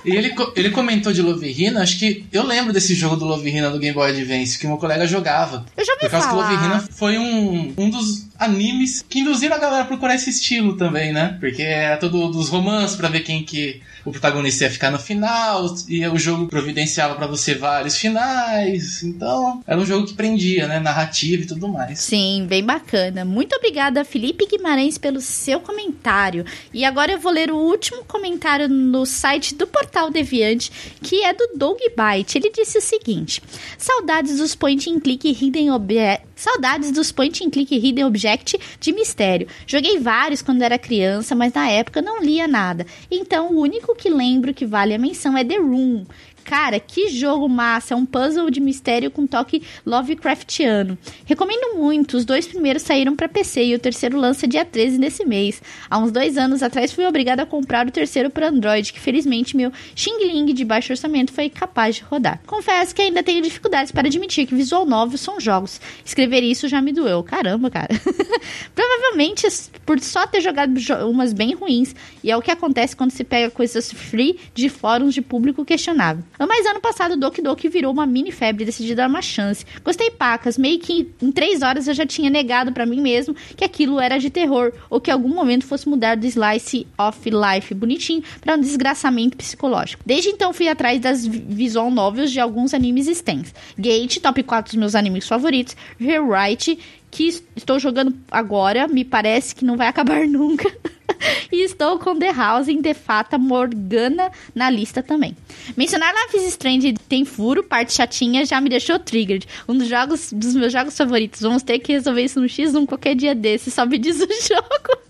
E ele, ele comentou de Lovirina, acho que eu lembro desse jogo do Lovirina do Game Boy Advance, que meu colega jogava. Eu já ouvi Por causa falar. que Lovirina foi um, um dos animes que induziram a galera a procurar esse estilo também, né? Porque era todo dos romances pra ver quem que o protagonista ia ficar no final, e o jogo providenciava pra você vários finais. Então, era um jogo que prendia, né? Narrativa e tudo mais. Sim, bem bacana. Muito obrigada, Felipe Guimarães, pelo seu comentário. E agora eu vou ler o último comentário no site do Portal Deviante, que é do Doug Byte. Ele disse o seguinte: Saudades dos point and click hidden object. Saudades dos point and click hidden object de mistério. Joguei vários quando era criança, mas na época não lia nada. Então o único que lembro que vale a menção é The Room. Cara, que jogo massa! É um puzzle de mistério com toque Lovecraftiano. Recomendo muito. Os dois primeiros saíram para PC e o terceiro lança dia 13 desse mês. Há uns dois anos atrás fui obrigado a comprar o terceiro para Android, que felizmente meu Xing Ling de baixo orçamento foi capaz de rodar. Confesso que ainda tenho dificuldades para admitir que visual novel são jogos. Escrever isso já me doeu. Caramba, cara. Provavelmente por só ter jogado jo- umas bem ruins. E é o que acontece quando se pega coisas free de fóruns de público questionável. Mas ano passado, Doki Doki virou uma mini febre decidi dar uma chance. Gostei pacas, meio que em três horas eu já tinha negado pra mim mesmo que aquilo era de terror, ou que em algum momento fosse mudar do slice of life bonitinho pra um desgraçamento psicológico. Desde então fui atrás das vi- visual novels de alguns animes stands. Gate, top 4 dos meus animes favoritos, Rewrite, que es- estou jogando agora, me parece que não vai acabar nunca. e estou com The House em The Fata Morgana na lista também. Mencionar Life is Strange tem furo, parte chatinha, já me deixou triggered. Um dos jogos dos meus jogos favoritos. Vamos ter que resolver isso no X1 qualquer dia desse, só me diz o jogo.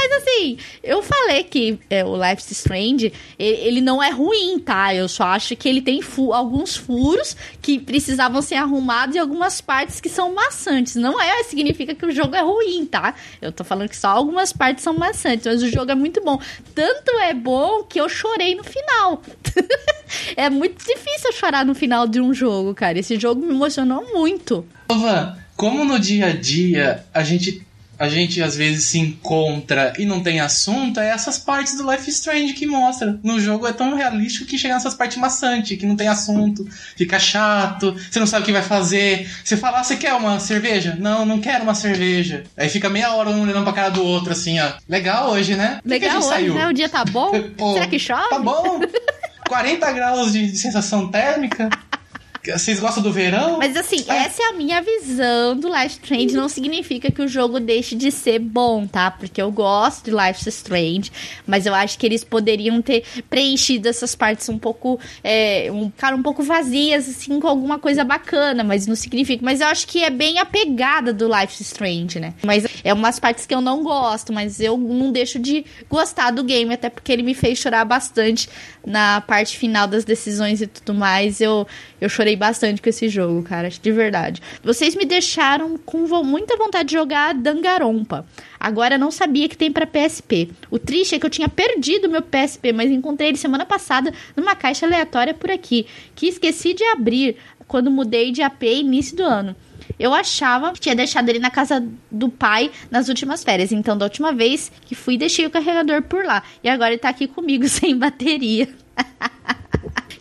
Mas assim, eu falei que é, o Life is Strange, ele não é ruim, tá? Eu só acho que ele tem fu- alguns furos que precisavam ser arrumados e algumas partes que são maçantes. Não é, significa que o jogo é ruim, tá? Eu tô falando que só algumas partes são maçantes, mas o jogo é muito bom. Tanto é bom que eu chorei no final. é muito difícil chorar no final de um jogo, cara. Esse jogo me emocionou muito. Van, como no dia a dia a gente a gente às vezes se encontra e não tem assunto, é essas partes do Life Strange que mostra. No jogo é tão realístico que chega nessas partes maçantes, que não tem assunto, fica chato, você não sabe o que vai fazer. Você fala, ah, você quer uma cerveja? Não, não quero uma cerveja. Aí fica meia hora um olhando pra cara do outro, assim, ó. Legal hoje, né? Por Legal hoje, saiu? né? O dia tá bom? Pô, Será que chove? Tá bom. 40 graus de, de sensação térmica. Vocês gostam do verão? Mas assim, É. essa é a minha visão do Life Strange. Não significa que o jogo deixe de ser bom, tá? Porque eu gosto de Life Strange, mas eu acho que eles poderiam ter preenchido essas partes um pouco, é, um, cara, um pouco vazias, assim, com alguma coisa bacana, mas não significa. Mas eu acho que é bem a pegada do Life Strange, né? Mas é umas partes que eu não gosto, mas eu não deixo de gostar do game, até porque ele me fez chorar bastante na parte final das decisões e tudo mais. Eu, eu chorei bastante com esse jogo, cara, de verdade. Vocês me deixaram com muita vontade de jogar Dangarompa. Agora não sabia que tem pra PSP. O triste é que eu tinha perdido meu PSP, mas encontrei ele semana passada numa caixa aleatória por aqui, que esqueci de abrir quando mudei de AP início do ano. Eu achava que tinha deixado ele na casa do pai nas últimas férias. Então, da última vez que fui, deixei o carregador por lá. E agora ele tá aqui comigo sem bateria.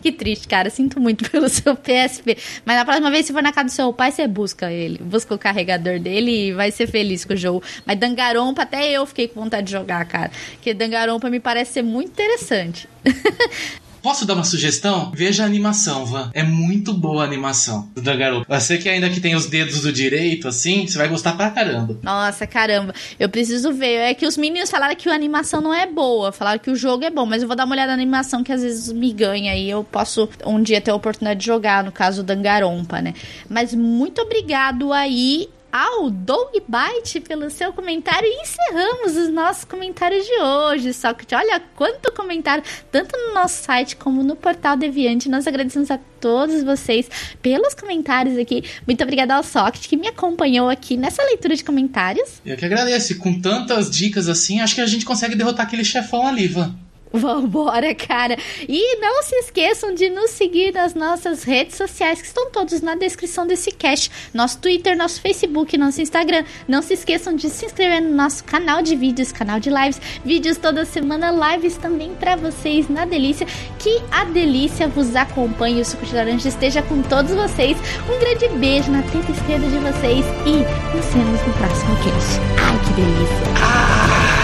Que triste, cara. Sinto muito pelo seu PSP. Mas na próxima vez, se for na casa do seu pai, você busca ele. Busca o carregador dele e vai ser feliz com o jogo. Mas Dangarompa, até eu fiquei com vontade de jogar, cara. Porque Dangarompa me parece ser muito interessante. Posso dar uma sugestão? Veja a animação, Van. É muito boa a animação do Danganronpa. Você que ainda que tem os dedos do direito, assim, você vai gostar pra caramba. Nossa, caramba. Eu preciso ver. É que os meninos falaram que a animação não é boa. Falaram que o jogo é bom. Mas eu vou dar uma olhada na animação que às vezes me ganha. E eu posso um dia ter a oportunidade de jogar, no caso Dangarompa, né? Mas muito obrigado aí ao Doug Byte pelo seu comentário e encerramos os nossos comentários de hoje. Só que olha quanto comentário, tanto no nosso site como no portal Deviante. Nós agradecemos a todos vocês pelos comentários aqui. Muito obrigada ao Socket que me acompanhou aqui nessa leitura de comentários. Eu que agradeço. Com tantas dicas assim, acho que a gente consegue derrotar aquele chefão ali, Van. Vambora, cara. E não se esqueçam de nos seguir nas nossas redes sociais, que estão todos na descrição desse cast. Nosso Twitter, nosso Facebook, nosso Instagram. Não se esqueçam de se inscrever no nosso canal de vídeos, canal de lives. Vídeos toda semana, lives também para vocês na Delícia. Que a Delícia vos acompanhe. O suco de laranja esteja com todos vocês. Um grande beijo na teta esquerda de vocês. E nos vemos no próximo cast. Ai, que delícia. Ah!